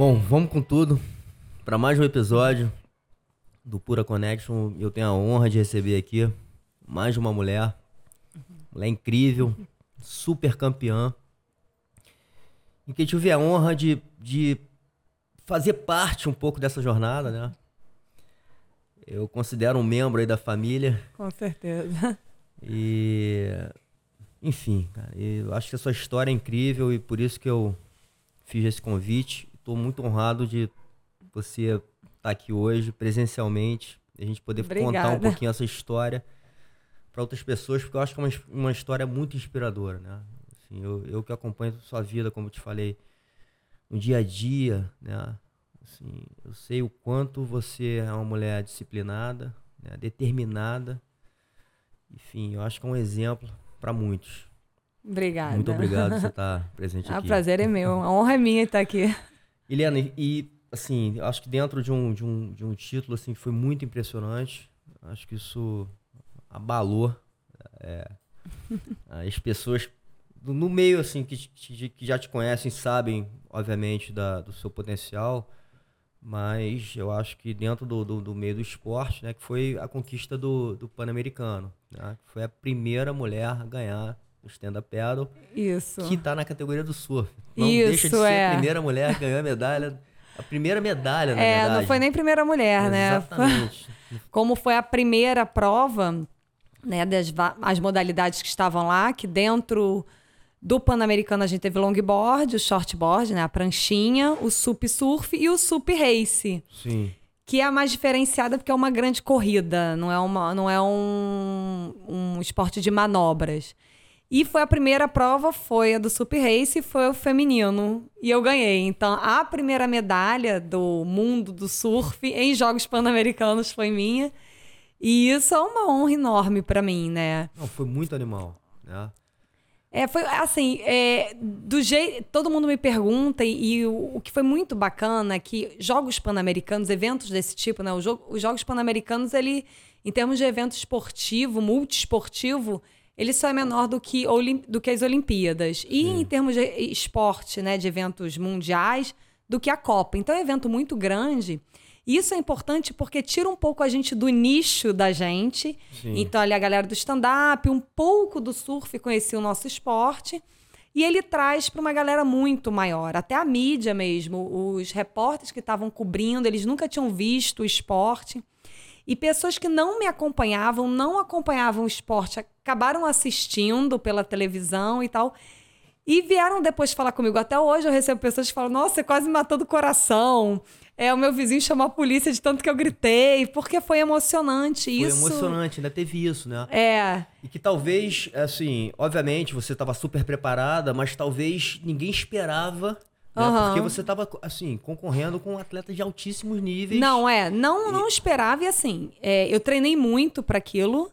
Bom, vamos com tudo para mais um episódio do Pura Connection. Eu tenho a honra de receber aqui mais uma mulher, mulher incrível, super campeã, em que tive a honra de, de fazer parte um pouco dessa jornada, né? Eu considero um membro aí da família. Com certeza. E enfim, cara, eu acho que a sua história é incrível e por isso que eu fiz esse convite estou muito honrado de você estar tá aqui hoje presencialmente, a gente poder Obrigada. contar um pouquinho essa história para outras pessoas, porque eu acho que é uma, uma história muito inspiradora, né? Assim, eu, eu que acompanho a sua vida, como eu te falei, no dia a dia, né? Assim, eu sei o quanto você é uma mulher disciplinada, né? determinada. Enfim, eu acho que é um exemplo para muitos. Obrigada. Muito obrigado por você estar presente ah, aqui. O prazer é meu. A honra é minha estar aqui. Helena, e assim, acho que dentro de um, de um, de um título assim, foi muito impressionante. Acho que isso abalou é, as pessoas no meio assim que, que já te conhecem sabem obviamente da, do seu potencial mas eu acho que dentro do, do, do meio do esporte né que foi a conquista do, do pan-americano né, foi a primeira mulher a ganhar o stand-up paddle. Isso. Que está na categoria do surf. Não Isso, deixa de ser é. a primeira mulher que ganhou a medalha. A primeira medalha, na é, verdade. não foi nem primeira mulher, né? Exatamente. Como foi a primeira prova, né, das as modalidades que estavam lá, que dentro do Pan-Americano a gente teve longboard, o shortboard, né, a pranchinha, o sup surf e o sup race. Sim. Que é a mais diferenciada porque é uma grande corrida, não é, uma, não é um, um esporte de manobras. E foi a primeira prova, foi a do Super Race, foi o feminino. E eu ganhei. Então, a primeira medalha do mundo do surf em Jogos Pan-Americanos foi minha. E isso é uma honra enorme para mim, né? Não, foi muito animal, né? É, foi assim, é, do jeito. Todo mundo me pergunta, e, e o, o, que foi muito bacana é que Jogos Pan-Americanos, eventos desse tipo, né? Jogo, os Jogos Pan-Americanos, ele, em termos de evento esportivo, multiesportivo, ele só é menor do que, do que as Olimpíadas. E Sim. em termos de esporte, né, de eventos mundiais, do que a Copa. Então é um evento muito grande. E isso é importante porque tira um pouco a gente do nicho da gente. Sim. Então, ali a galera do stand-up, um pouco do surf conhecia o nosso esporte. E ele traz para uma galera muito maior, até a mídia mesmo. Os repórteres que estavam cobrindo, eles nunca tinham visto o esporte. E pessoas que não me acompanhavam, não acompanhavam o esporte, acabaram assistindo pela televisão e tal. E vieram depois falar comigo. Até hoje eu recebo pessoas que falam: Nossa, você quase matou do coração. É, o meu vizinho chamou a polícia de tanto que eu gritei, porque foi emocionante. Foi isso... emocionante, ainda teve isso, né? É. E que talvez, assim, obviamente você estava super preparada, mas talvez ninguém esperava né? Uhum. Porque você estava, assim, concorrendo com atletas de altíssimos níveis. Não, é. Não, não esperava. E assim, é, eu treinei muito para aquilo.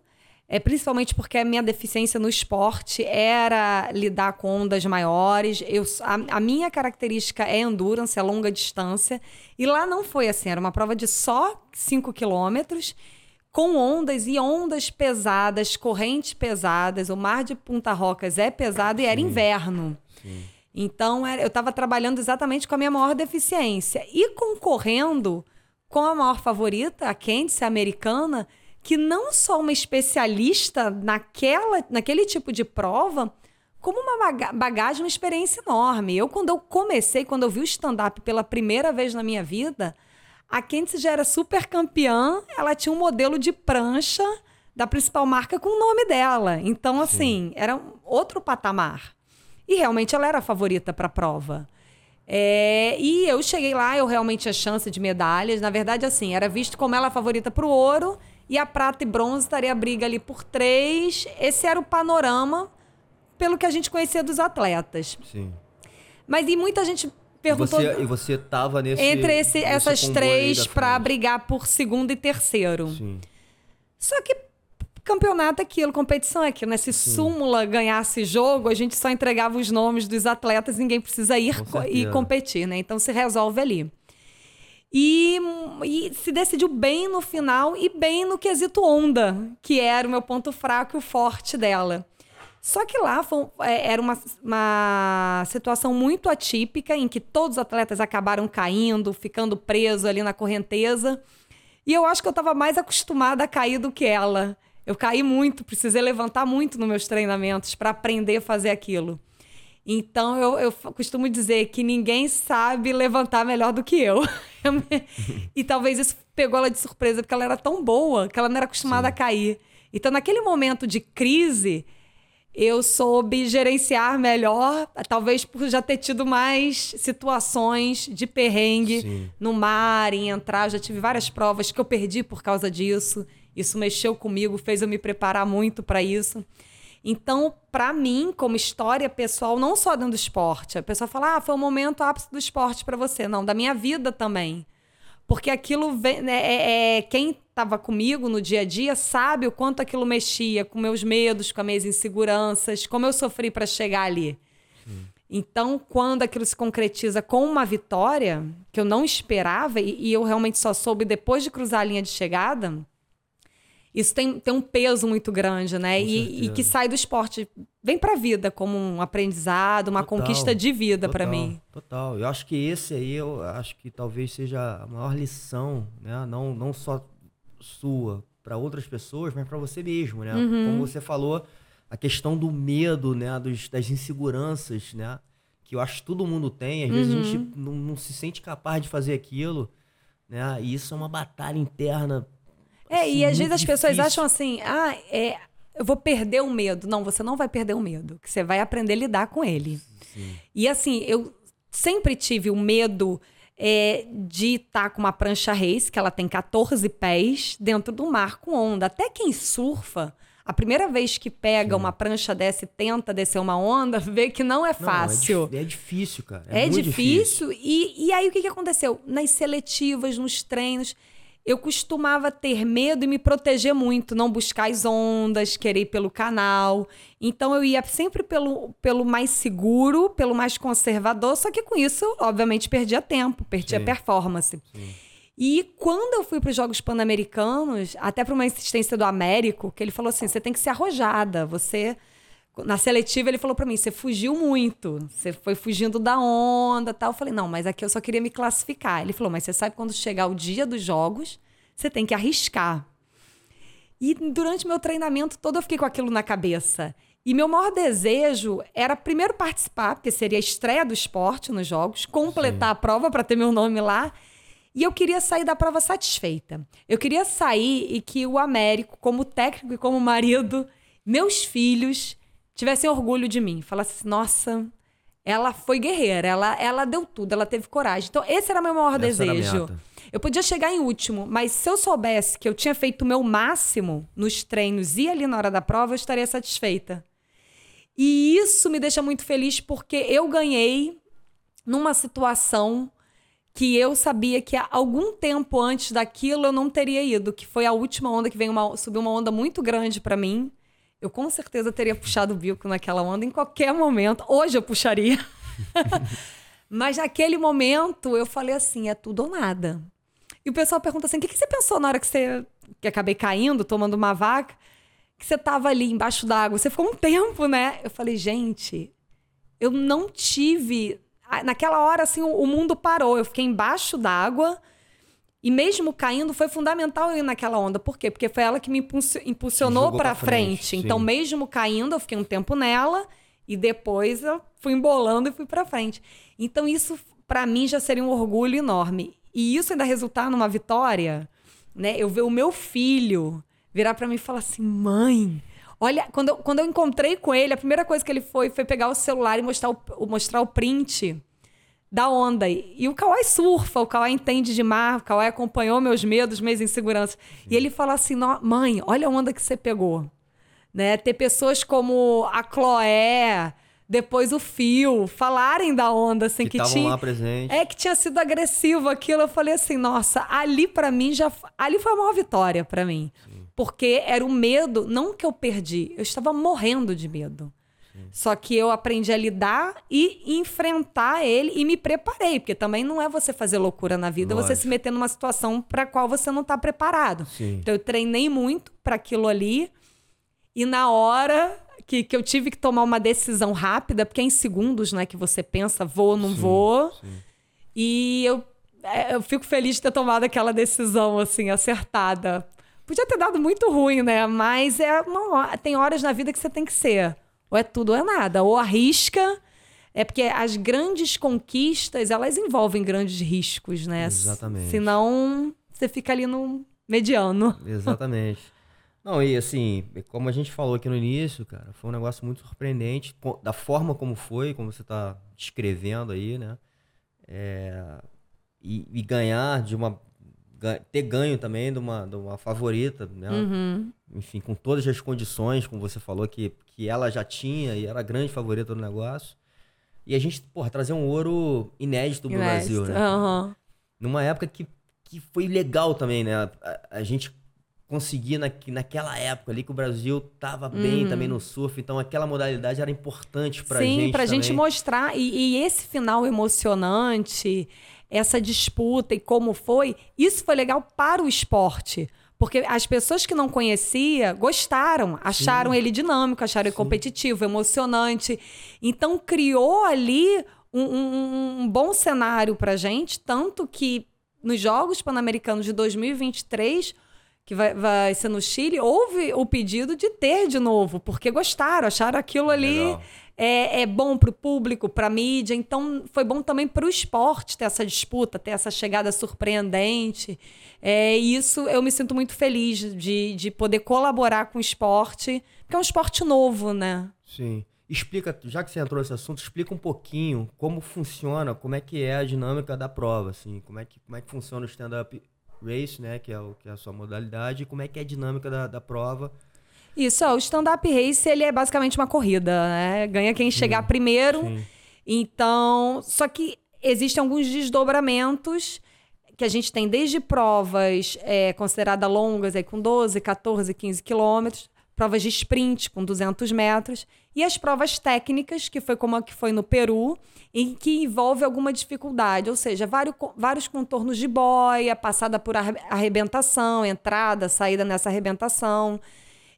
É, principalmente porque a minha deficiência no esporte era lidar com ondas maiores. Eu, a, a, minha característica é endurance, é longa distância. E lá não foi assim, era uma prova de só 5 quilômetros, com ondas e ondas pesadas, correntes pesadas. O mar de Punta Rocas é pesado e era inverno. Sim. Então, eu estava trabalhando exatamente com a minha maior deficiência. E concorrendo com a maior favorita, a Candice, a americana, que não só uma especialista naquela, naquele tipo de prova, como uma bagagem, uma experiência enorme. Eu, quando eu comecei, quando eu vi o stand-up pela primeira vez na minha vida, a Candice já era super campeã, ela tinha um modelo de prancha da principal marca com o nome dela. Então, assim, Sim. era outro patamar. E realmente ela era a favorita para a prova. É, e eu cheguei lá, eu realmente tinha chance de medalhas. Na verdade, assim, era visto como ela a favorita para o ouro e a prata e bronze estaria a briga ali por três. Esse era o panorama pelo que a gente conhecia dos atletas. Sim. Mas e muita gente perguntou. E você estava nesse. Entre esse, nesse essas três para brigar por segundo e terceiro. Sim. Só que campeonato é aquilo, competição é aquilo, né? Se súmula ganhasse jogo, a gente só entregava os nomes dos atletas, ninguém precisa ir e competir, né? Então se resolve ali. E, e, se decidiu bem no final e bem no quesito onda, que era o meu ponto fraco e o forte dela. Só que lá foi, é, era uma, uma situação muito atípica em que todos os atletas acabaram caindo, ficando presos ali na correnteza. E eu acho que eu estava mais acostumada a cair do que ela. Eu caí muito, precisei levantar muito nos meus treinamentos para aprender a fazer aquilo. Então eu, eu costumo dizer que ninguém sabe levantar melhor do que eu. e talvez isso pegou ela de surpresa, porque ela era tão boa que ela não era acostumada Sim. a cair. Então, naquele momento de crise, eu soube gerenciar melhor, talvez por já ter tido mais situações de perrengue Sim. no mar, em entrar. Já tive várias provas que eu perdi por causa disso. Isso mexeu comigo, fez eu me preparar muito para isso. Então, para mim, como história pessoal, não só dentro do esporte, a pessoa fala, ah, foi um momento ápice do esporte para você. Não, da minha vida também. Porque aquilo vem, né, é, é, quem estava comigo no dia a dia sabe o quanto aquilo mexia com meus medos, com as minhas inseguranças, como eu sofri para chegar ali. Sim. Então, quando aquilo se concretiza com uma vitória que eu não esperava e, e eu realmente só soube depois de cruzar a linha de chegada, isso tem, tem um peso muito grande, né? E, e, que sai do esporte, vem para a vida como um aprendizado, uma total, conquista de vida para mim. Total. Eu acho que esse aí, eu acho que talvez seja a maior lição, né? Não, não só sua para outras pessoas, mas para você mesmo, né? Uhum. Como você falou, a questão do medo, né? Dos, das inseguranças, né? Que eu acho que todo mundo tem. Às uhum. vezes a gente uhum. não, não se sente capaz de fazer aquilo, né? E isso é uma batalha interna é, assim, e às vezes as difícil. pessoas acham assim, ah, é, eu vou perder o medo. Não, você não vai perder o medo, que você vai aprender a lidar com ele. Sim. E assim, eu sempre tive o medo é, de estar tá com uma prancha race, que ela tem 14 pés, dentro do mar com onda. Até quem surfa, a primeira vez que pega Sim. uma prancha dessa e tenta descer uma onda, vê que não é fácil. Não, é, é, difícil, cara. É, é difícil. difícil. E, e aí o que, que aconteceu? Nas seletivas, nos treinos eu costumava ter medo e me proteger muito, não buscar as ondas, querer ir pelo canal. Então eu ia sempre pelo, pelo mais seguro, pelo mais conservador, só que com isso, obviamente, perdia tempo, perdia Sim. performance. Sim. E quando eu fui para os Jogos Pan-Americanos, até para uma insistência do Américo, que ele falou assim: você tem que ser arrojada, você na seletiva, ele falou para mim: você fugiu muito, você foi fugindo da onda tal. Eu falei: não, mas aqui eu só queria me classificar. Ele falou: mas você sabe quando chegar o dia dos jogos, você tem que arriscar. E durante meu treinamento todo eu fiquei com aquilo na cabeça. E meu maior desejo era primeiro participar, porque seria a estreia do esporte nos jogos, completar Sim. a prova para ter meu nome lá. E eu queria sair da prova satisfeita. Eu queria sair e que o Américo, como técnico e como marido, meus filhos, tivessem orgulho de mim. Falasse, assim, nossa, ela foi guerreira, ela, ela deu tudo, ela teve coragem. Então, esse era meu maior Essa desejo. Eu podia chegar em último, mas se eu soubesse que eu tinha feito o meu máximo nos treinos e ali na hora da prova, eu estaria satisfeita. E isso me deixa muito feliz porque eu ganhei numa situação que eu sabia que algum tempo antes daquilo eu não teria ido, que foi a última onda que veio uma, subiu uma onda muito grande para mim eu com certeza teria puxado o bico naquela onda em qualquer momento. Hoje eu puxaria. Mas naquele momento eu falei assim: é tudo ou nada. E o pessoal pergunta assim: o que, que você pensou na hora que você. que acabei caindo, tomando uma vaca, que você tava ali embaixo d'água? Você ficou um tempo, né? Eu falei: gente, eu não tive. Naquela hora, assim, o mundo parou. Eu fiquei embaixo d'água e mesmo caindo, foi fundamental eu ir naquela onda. Por quê? Porque foi ela que me impulsionou para frente. frente. Então, mesmo caindo, eu fiquei um tempo nela e depois eu fui embolando e fui para frente. Então, isso para mim já seria um orgulho enorme. E isso ainda resultar numa vitória, né? Eu ver o meu filho virar para mim e falar assim: "Mãe, Olha, quando eu, quando eu encontrei com ele, a primeira coisa que ele foi foi pegar o celular e mostrar o, mostrar o print da onda. E o Kawai surfa, o Kawai entende de mar, o Kawai acompanhou meus medos, minhas inseguranças. E ele fala assim: mãe, olha a onda que você pegou. Né? Ter pessoas como a Chloé, depois o Fio, falarem da onda, assim, que, que tinha. lá presente. É, que tinha sido agressivo aquilo. Eu falei assim, nossa, ali para mim já. Ali foi a maior vitória para mim. Sim. Porque era o medo, não que eu perdi, eu estava morrendo de medo. Só que eu aprendi a lidar e enfrentar ele e me preparei, porque também não é você fazer loucura na vida, Lógico. você se meter numa situação para qual você não está preparado. Sim. Então eu treinei muito para aquilo ali e na hora que, que eu tive que tomar uma decisão rápida, porque é em segundos, né, que você pensa, vou ou não Sim, vou. sim. E eu, é, eu fico feliz de ter tomado aquela decisão, assim, acertada. Podia ter dado muito ruim, né? Mas é uma- tem horas na vida que você tem que ser. Ou é tudo ou é nada. Ou arrisca. É porque as grandes conquistas, elas envolvem grandes riscos, né? Exatamente. Senão, você fica ali no mediano. Exatamente. Não, e assim, como a gente falou aqui no início, cara, foi um negócio muito surpreendente, da forma como foi, como você tá descrevendo aí, né? É, e, e ganhar de uma. Ter ganho também de uma, de uma favorita, né? Uhum. Enfim, com todas as condições, como você falou, que, que ela já tinha e era a grande favorita do negócio. E a gente, porra, trazer um ouro inédito pro Brasil, né? Aham. numa época que, que foi legal também, né? A, a gente conseguir na, naquela época ali que o Brasil tava bem também no surf, então aquela modalidade era importante pra Uhum. Sim, gente pra gente também. mostrar. E, e esse final emocionante, essa disputa e como foi, isso foi legal para o esporte. Porque as pessoas que não conhecia gostaram, acharam ele dinâmico, acharam ele competitivo, emocionante. Então criou ali um, um- um bom cenário pra gente, tanto que nos Jogos Pan-Americanos de 2023, que vai, vai ser no Chile, houve o pedido de ter de novo, porque gostaram, acharam aquilo ali Legal. É, é bom para o público, para a mídia. Então, foi bom também para o esporte ter essa disputa, ter essa chegada surpreendente. É, e isso eu me sinto muito feliz de, de poder colaborar com o esporte, porque é um esporte novo, né? Sim. Explica, já que você entrou nesse assunto, explica um pouquinho como funciona, como é que é a dinâmica da prova, assim, como é que, como é que funciona o stand-up race, né, que é, o, que é a sua modalidade, e como é que é a dinâmica da, da prova. Isso, ó, o stand-up race ele é basicamente uma corrida, né? Ganha quem chegar primeiro. Sim. Então, só que existem alguns desdobramentos que a gente tem desde provas é, consideradas longas, aí, com 12, 14, 15 quilômetros, provas de sprint com 200 metros, e as provas técnicas, que foi como a que foi no Peru, em que envolve alguma dificuldade, ou seja, vários, vários contornos de boia, passada por arre- arrebentação, entrada, saída nessa arrebentação.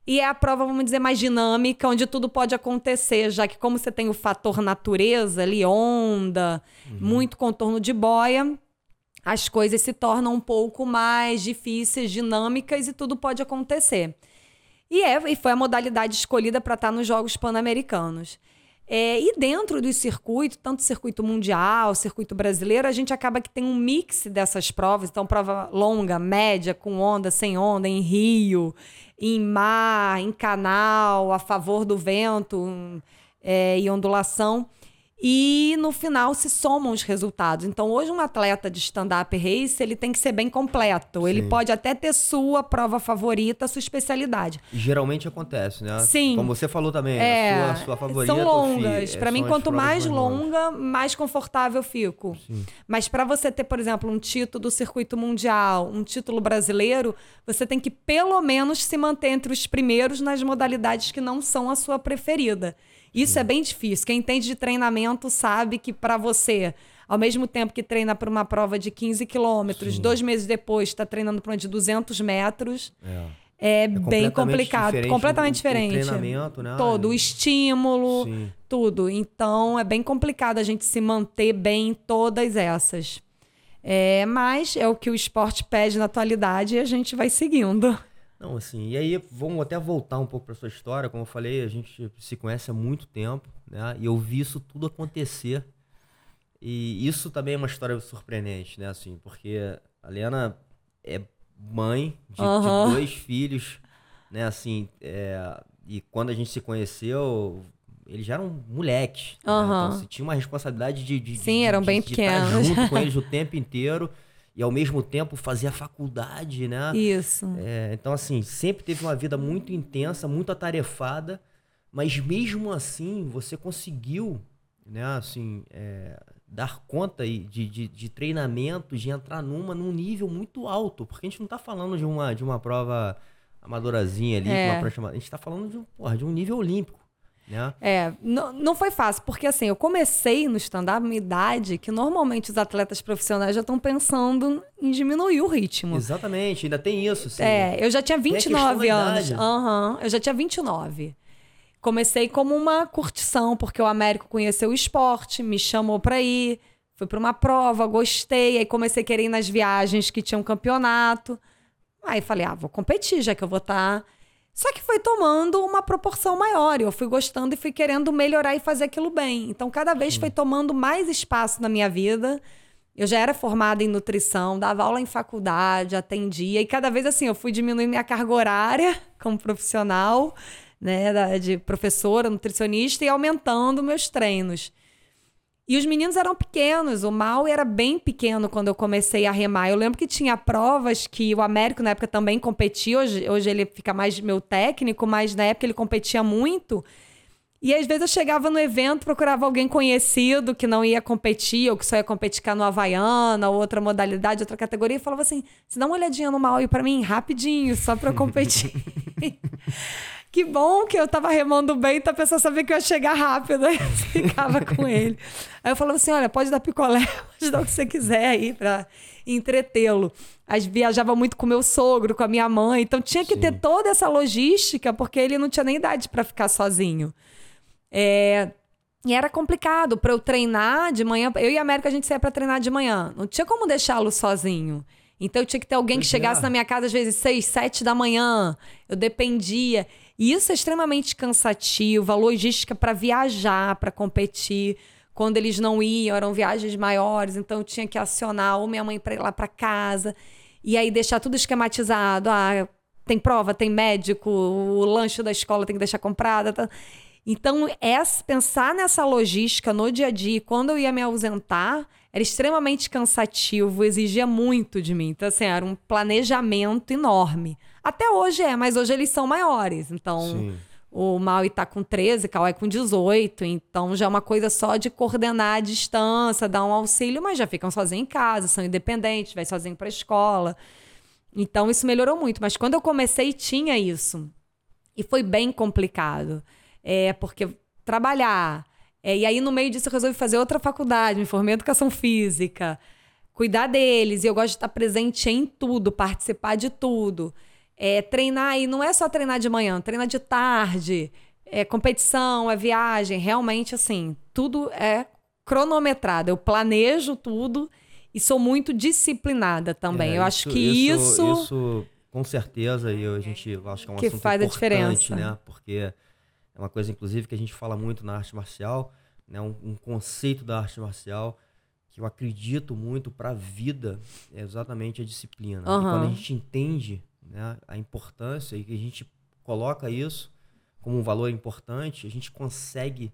E é a prova, vamos dizer, mais dinâmica, onde tudo pode acontecer, já que como você tem o fator natureza ali, onda, muito contorno de boia, as coisas se tornam um pouco mais difíceis, dinâmicas e tudo pode acontecer. E, é, e foi a modalidade escolhida para estar nos Jogos Pan-Americanos. É, e dentro do circuito, tanto circuito mundial, circuito brasileiro, a gente acaba que tem um mix dessas provas. Então, prova longa, média, com onda, sem onda, em rio, em mar, em canal, a favor do vento é, e ondulação. E no final se somam os resultados. Então, hoje, um atleta de stand-up race ele tem que ser bem completo. Ele Sim. pode até ter sua prova favorita, sua especialidade. Geralmente acontece, né? Sim. Como você falou também, É, a sua, sua favorita. são longas. fi- é, Para mim, quanto mais longas. longa, mais confortável eu fico. Mas para você ter, por exemplo, um título do circuito mundial, um título brasileiro, você tem que pelo menos se manter entre os primeiros nas modalidades que não são a sua preferida. Isso é bem difícil. Quem entende de treinamento sabe que para você, ao mesmo tempo que treina para uma prova de 15 quilômetros, dois meses depois está treinando para uma de 200 metros, É. é, bem completamente complicado. diferente Completamente o- o diferente. treinamento, né? Todo, o estímulo, Sim. tudo. Então é bem complicado a gente se manter bem em todas essas. É, mas é o que o esporte pede na atualidade e a gente vai seguindo. Não, assim, e aí vamos até voltar um pouco para sua história. Como eu falei, a gente se conhece há muito tempo, né? E eu vi isso tudo acontecer. E isso também é uma história surpreendente, né? Assim, porque a Lena é mãe de, de Aham. dois filhos, né? Assim, é, e quando a gente se conheceu, eles já eram moleques. né? Aham. Então, você tinha uma responsabilidade de, de, Sim, de- eram de- bem de estar pequenos. junto com eles o tempo inteiro e ao mesmo tempo fazer a faculdade, né? Isso. É, então, assim, sempre teve uma vida muito intensa, muito atarefada, mas mesmo assim você conseguiu, né, assim, é, dar conta de, de, de treinamentos, de entrar numa num nível muito alto, porque a gente não tá falando de uma, de uma prova amadorazinha ali, É. uma prancha, a gente tá falando de um, porra, de um nível olímpico, né? É, não, não foi fácil, porque assim, eu comecei no stand-up uma idade que normalmente os atletas profissionais já estão pensando em diminuir o ritmo. Exatamente, ainda tem isso, assim. É, eu já tinha a questão 29 da anos. Aham, eu já tinha 29. comecei como uma curtição, porque o Américo conheceu o esporte, me chamou para ir, fui para uma prova, gostei, aí comecei a querer ir nas viagens que tinham campeonato. Aí falei, ah, vou competir, já que eu vou estar. Tá... Só que foi tomando uma proporção maior. Eu fui gostando e fui querendo melhorar e fazer aquilo bem. Então, cada vez foi tomando mais espaço na minha vida. Eu já era formada em nutrição, dava aula em faculdade, atendia. E cada vez assim, eu fui diminuindo minha carga horária como profissional né, de professora, nutricionista, e aumentando meus treinos. E os meninos eram pequenos, o mal era bem pequeno quando eu comecei a remar. Eu lembro que tinha provas que o Américo na época também competia, hoje, hoje ele fica mais meu técnico, mas na época ele competia muito. E às vezes eu chegava no evento, procurava alguém conhecido que não ia competir, ou que só ia competir no Havaiana, ou outra modalidade, outra categoria, e falava assim: se dá uma olhadinha no mal aí para mim, rapidinho, só pra eu competir. que bom que eu tava remando bem, então a pessoa sabia que eu ia chegar rápido. Aí eu ficava com ele. Aí eu falava assim: olha, pode dar picolé, pode dar o que você quiser aí pra entretê-lo. As viajava muito com meu sogro, com a minha mãe, então tinha que Sim. ter toda essa logística, porque ele não tinha nem idade para ficar sozinho. É, e era complicado para eu treinar de manhã. Eu e a América a gente saía para treinar de manhã. Não tinha como deixá-lo sozinho. Então eu tinha que ter alguém que chegasse é. na minha casa às vezes seis, sete da manhã. Eu dependia. E isso é extremamente cansativo, a logística para viajar, para competir. Quando eles não iam, eram viagens maiores, então eu tinha que acionar ou minha mãe para ir lá para casa. E aí deixar tudo esquematizado. Ah, tem prova, tem médico, o lanche da escola tem que deixar comprada. Tá? Então, é pensar nessa logística no dia a dia, quando eu ia me ausentar, era extremamente cansativo, exigia muito de mim. Então, assim, era um planejamento enorme. Até hoje é, mas hoje eles são maiores. Então, Sim. o Maui tá com 13, o Kauai com 18. Então, já é uma coisa só de coordenar a distância, dar um auxílio, mas já ficam sozinhos em casa, são independentes, vai sozinho para a escola. Então, isso melhorou muito. Mas quando eu comecei, tinha isso. E foi bem complicado. É, porque trabalhar. É, e aí, no meio disso, eu resolvi fazer outra faculdade, me formei em educação física, cuidar deles. E eu gosto de estar presente em tudo, participar de tudo. É, treinar, e não é só treinar de manhã, treinar de tarde, é competição, é viagem. Realmente, assim, tudo é cronometrado. Eu planejo tudo e sou muito disciplinada também. É, eu acho que isso, isso. Isso, com certeza, e a gente acho que é um que assunto faz a diferença. né? Porque é uma coisa, inclusive, que a gente fala muito na arte marcial, né? um, um conceito da arte marcial que eu acredito muito para a vida é exatamente a disciplina. Uhum. quando a gente entende né, a importância e que a gente coloca isso como um valor importante, a gente consegue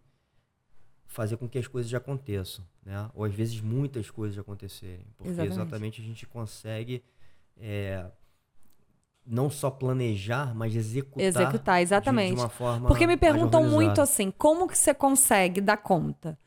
fazer com que as coisas já aconteçam, né? Ou às vezes muitas coisas acontecerem, porque exatamente, exatamente a gente consegue é, não só planejar, mas executar. Executar, exatamente. De, de uma forma Porque me perguntam muito assim, como que você consegue dar conta?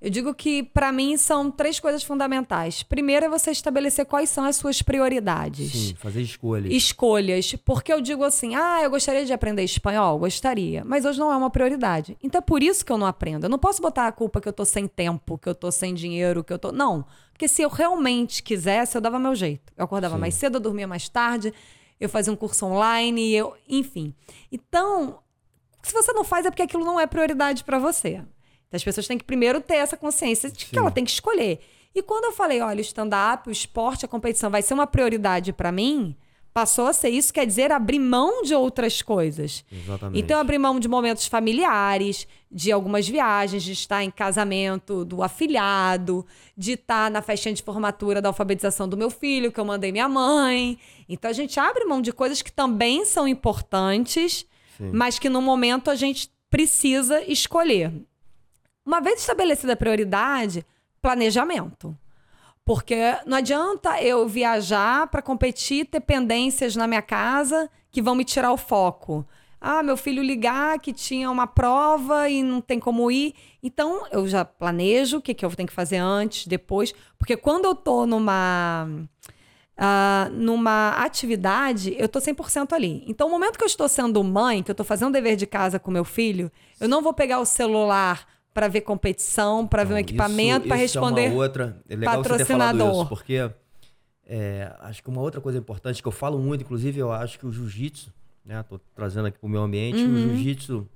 Eu digo que para mim são três coisas fundamentais. Primeiro é você estabelecer quais são as suas prioridades. Sim, fazer escolhas. Escolhas, porque eu digo assim: "Ah, eu gostaria de aprender espanhol, gostaria, mas hoje não é uma prioridade". Então é por isso que eu não aprendo. Eu não posso botar a culpa que eu tô sem tempo, que eu tô sem dinheiro, que eu tô Não. Porque se eu realmente quisesse, eu dava meu jeito. Eu acordava Sim. mais cedo, eu dormia mais tarde, eu fazia um curso online, eu, enfim. Então, se você não faz é porque aquilo não é prioridade para você. Então, as pessoas têm que primeiro ter essa consciência de Sim. que ela tem que escolher. E quando eu falei, olha, o stand-up, o esporte, a competição vai ser uma prioridade para mim, passou a ser isso, quer dizer abrir mão de outras coisas. Exatamente. Então, abrir mão de momentos familiares, de algumas viagens, de estar em casamento do afilhado, de estar na festinha de formatura da alfabetização do meu filho, que eu mandei minha mãe. Então, a gente abre mão de coisas que também são importantes, Sim. mas que no momento a gente precisa escolher. Uma vez estabelecida a prioridade, planejamento. Porque não adianta eu viajar para competir, ter pendências na minha casa que vão me tirar o foco. Ah, meu filho ligar que tinha uma prova e não tem como ir. Então, eu já planejo o que, que eu tenho que fazer antes, depois. Porque quando eu tô numa. Uh, numa atividade, eu tô 100% ali. Então, o momento que eu estou sendo mãe, que eu estou fazendo dever de casa com meu filho, eu não vou pegar o celular para ver competição, para ver um equipamento, para responder é uma outra, é legal patrocinador. Você isso, porque é, acho que uma outra coisa importante que eu falo muito, inclusive eu acho que o jiu-jitsu, né, tô trazendo aqui para o meu ambiente, uhum. o jiu-jitsu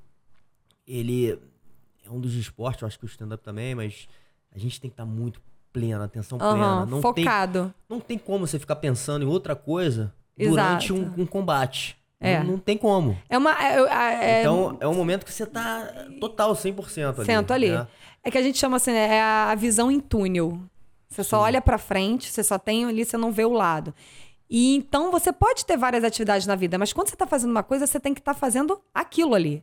ele é um dos esportes, eu acho que o stand-up também, mas a gente tem que estar tá muito plena, atenção Uhum, plena. Não focado. Tem, não tem como você ficar pensando em outra coisa durante Exato. um, um combate. É. Não, não tem como. É uma. É, é- Então, é um momento que você tá total 100% ali. Sento ali. né? É que a gente chama assim, né, é a visão em túnel. Você só olha pra frente, você só tem ali, você não vê o lado. E então você pode ter várias atividades na vida, mas quando você tá fazendo uma coisa, você tem que estar fazendo aquilo ali.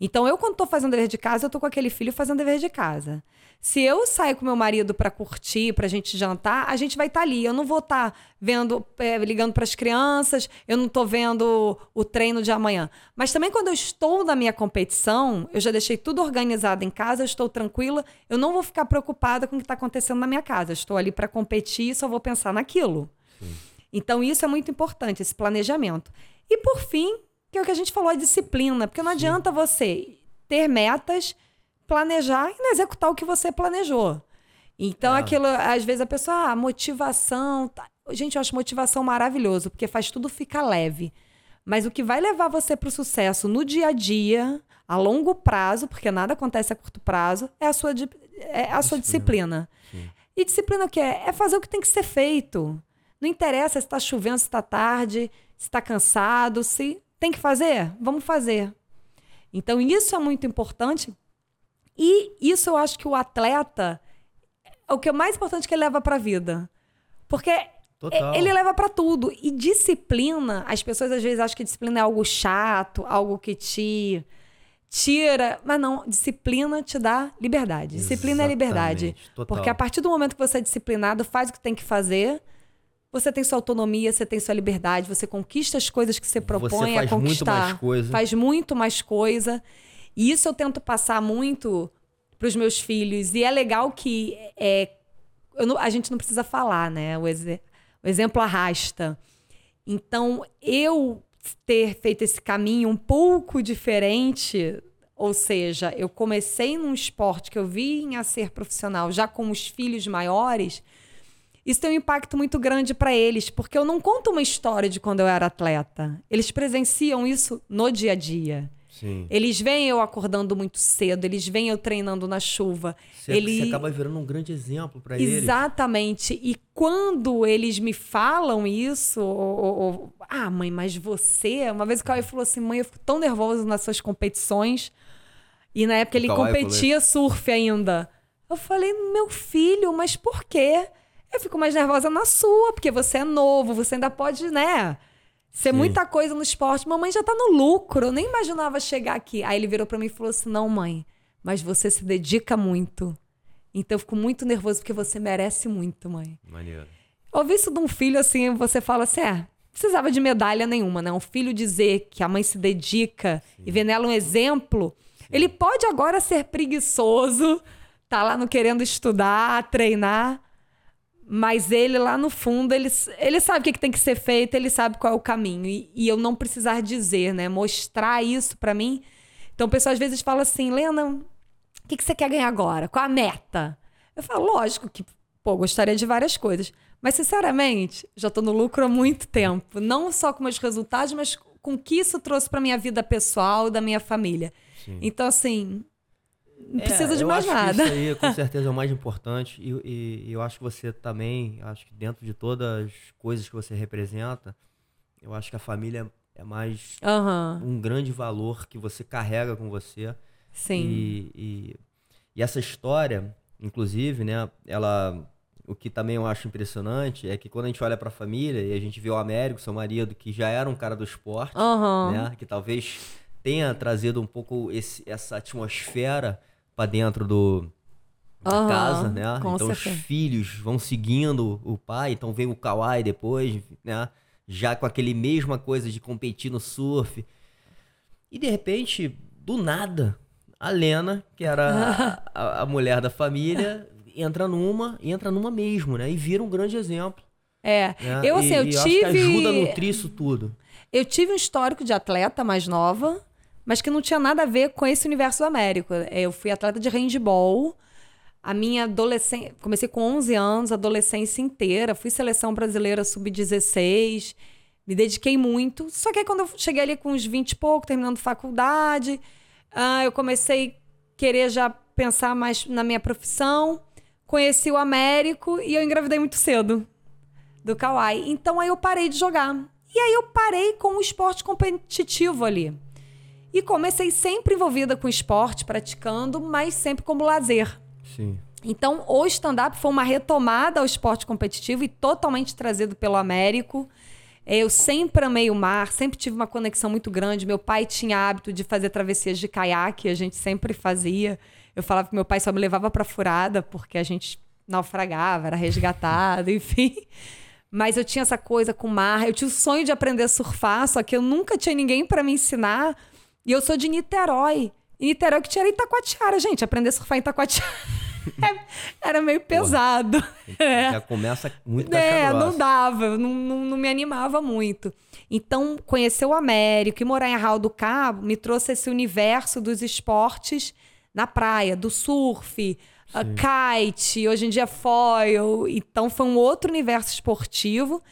Então eu quando tô fazendo dever de casa, eu tô com aquele filho fazendo dever de casa. Se eu sair com meu marido pra curtir, pra gente jantar, a gente vai estar ali. Eu não vou estar vendo, é, ligando pras crianças, eu não tô vendo o treino de amanhã. Mas também quando eu estou na minha competição, eu já deixei tudo organizado em casa, eu estou tranquila, eu não vou ficar preocupada com o que está acontecendo na minha casa. Eu estou ali para competir e só vou pensar naquilo. Então isso é muito importante, esse planejamento. E por fim, que é o que a gente falou, a disciplina, porque não adianta você ter metas, planejar e não executar o que você planejou. Então, É. aquilo, às vezes a pessoa, ah, motivação. tá. Gente, eu acho motivação maravilhoso, porque faz tudo ficar leve. Mas o que vai levar você para o sucesso no dia a dia, a longo prazo, porque nada acontece a curto prazo, é a sua, di- é a sua disciplina. E disciplina o que é? É fazer o que tem que ser feito. Não interessa se está chovendo, se está tarde, se está cansado, se tem que fazer, vamos fazer. Então isso é muito importante. E isso eu acho que o atleta é o que é mais importante que ele leva para a vida. Porque Total. ele leva para tudo. E disciplina, as pessoas às vezes acham que disciplina é algo chato, algo que te tira. Mas não, disciplina te dá liberdade. Disciplina é liberdade. Exatamente, total. Porque a partir do momento que você é disciplinado, faz o que tem que fazer. Você tem sua autonomia, você tem sua liberdade, você conquista as coisas que você propõe faz a muito conquistar. mais coisa. Faz muito mais coisa. E isso eu tento passar muito para os meus filhos. E é legal que é, não- a gente não precisa falar, né? O, exe- o exemplo arrasta. Então, eu ter feito esse caminho um pouco diferente, ou seja, eu comecei num esporte que eu vim a ser profissional já com os filhos maiores, isso tem um impacto muito grande para eles, porque eu não conto uma história de quando eu era atleta. Eles presenciam isso no dia a dia. Sim. Eles veem eu acordando muito cedo, eles veem eu treinando na chuva. Você, Ele- você acaba virando um grande exemplo para eles. Exatamente. E quando eles me falam isso, ou, ou- ah, mãe, mas você. Uma vez o Cauê falou assim: mãe, eu fico tão nervoso nas suas competições. E na época ele falou competia surf ainda. Eu falei, meu filho, mas por quê? Eu fico mais nervosa na sua, porque você é novo, você ainda pode, né? Ser Sim. muita coisa no esporte. Mamãe já tá no lucro, eu nem imaginava chegar aqui. Aí ele virou pra mim e falou assim: não, mãe, mas você se dedica muito. Então eu fico muito nervoso porque você merece muito, mãe. Maneiro. Ouvir isso de um filho assim, você fala assim: é, precisava de medalha nenhuma, né? Um filho dizer que a mãe se dedica e ver nela um exemplo. Ele pode agora ser preguiçoso, tá lá não querendo estudar, treinar, mas ele lá no fundo, ele, ele sabe o que, que tem que ser feito, ele sabe qual é o caminho. E, e eu não precisar dizer, né? Mostrar isso pra mim. Então o pessoal às vezes fala assim: Lena, o que, que você quer ganhar agora? Qual a meta? Eu falo, lógico que, pô, gostaria de várias coisas. Mas, sinceramente, já tô no lucro há muito tempo. Não só com meus resultados, mas com o que isso trouxe pra minha vida pessoal e da minha família. Sim. Então, assim, não É, precisa de mais nada. Isso aí, com certeza, é o mais importante. E, e- e eu acho que você também, acho que dentro de todas as coisas que você representa, eu acho que a família é mais Aham, um grande valor que você carrega com você. sim. E, e, e essa história, inclusive, né, ela. O que também eu acho impressionante é que quando a gente olha pra família e a gente vê o Américo, seu marido, que já era um cara do esporte, Aham. né? Que talvez tenha trazido um pouco esse- essa atmosfera pra dentro do da Aham, casa, né? com então os certeza. filhos vão seguindo o pai, então vem o Kawhi depois, né? Já com aquele mesma coisa de competir no surf. E de repente, do nada, a Lena, que era a, a- a mulher da família, entra numa, entra numa mesmo, né? E vira um grande exemplo. É. né? Eu, assim, E- eu tive. acho que ajuda a nutrir isso tudo. Eu tive um histórico de atleta mais nova, mas que não tinha nada a ver com esse universo do Américo. Eu fui atleta de handball. A minha adolescência. Comecei com 11 anos, adolescência inteira. Fui seleção brasileira sub-16. Me dediquei muito. Só que aí, quando eu cheguei ali com uns 20 e pouco, terminando faculdade, Ah, eu comecei a querer já pensar mais na minha profissão. Conheci o Américo e eu engravidei muito cedo do Kawai. Então aí eu parei de jogar. E aí eu parei com o esporte competitivo ali. E comecei sempre envolvida com esporte, praticando, mas sempre como lazer. Sim. Então, o stand-up foi uma retomada ao esporte competitivo e totalmente trazido pelo Américo. Eu sempre amei o mar, sempre tive uma conexão muito grande. Meu pai tinha hábito de fazer travessias de caiaque, a gente sempre fazia. Eu falava que meu pai só me levava para furada porque a gente naufragava, era resgatado, enfim. Mas eu tinha essa coisa com o mar. Eu tinha o sonho de aprender a surfar, só que eu nunca tinha ninguém para me ensinar. E eu sou de Niterói. E Niterói que tinha Itacoatiara, gente. Aprender a surfar em Itacoatiara era meio pesado. É. Já começa muito É, não dava, não, não, não, me animava muito. Então, conhecer o Américo e morar em Arraial do Cabo me trouxe esse universo dos esportes na praia, do surf, kite, hoje em dia foil. Então, foi um outro universo esportivo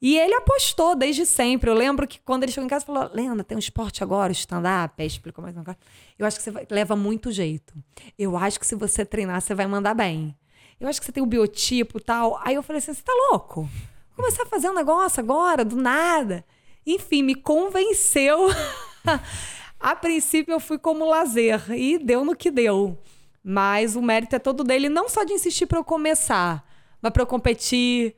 e ele apostou desde sempre. Eu lembro que quando ele chegou em casa, falou: Lena, tem um esporte agora, stand-up. Aí explicou mais uma coisa. Eu acho que você vai, leva muito jeito. Eu acho que se você treinar, você vai mandar bem. Eu acho que você tem o biotipo tal. Aí eu falei assim: você tá louco? Começar a fazer um negócio agora, do nada. Enfim, me convenceu. a princípio, eu fui como lazer e deu no que deu. Mas o mérito é todo dele, não só de insistir para eu começar, mas para eu competir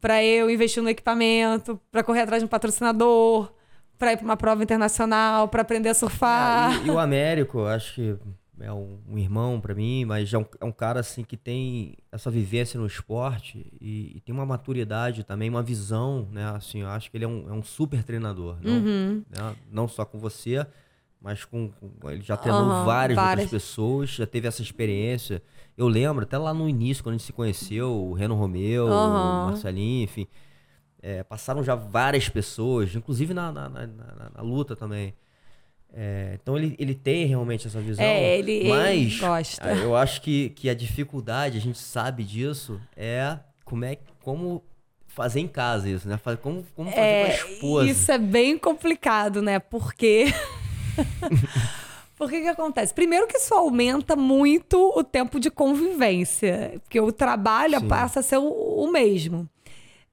para eu investir no equipamento, para correr atrás de um patrocinador, para ir para uma prova internacional, para aprender a surfar. Ah, e, e, o Américo, acho que é um, um irmão para mim, mas é um, é um, cara assim que tem essa vivência no esporte e, e, tem uma maturidade também, uma visão, né? Assim, eu acho que ele é um, é um super treinador, não, uhum. né? não só com você, mas com, com ele já treinou uhum, várias, várias outras pessoas, já teve essa experiência. Eu lembro, até lá no início, quando a gente se conheceu, o Reno Romeu, uhum. o Marcelinho, enfim. É, passaram já várias pessoas, inclusive na, na, na, na luta também. É, então ele, ele tem realmente essa visão. É, ele, mas ele gosta. eu acho que, que a dificuldade, a gente sabe disso, é como é como fazer em casa isso, né? Como, como fazer é, com a esposa. Isso é bem complicado, né? Porque Porque que acontece? Primeiro que isso aumenta muito o tempo de convivência, porque o trabalho Sim. passa a ser o, o, mesmo.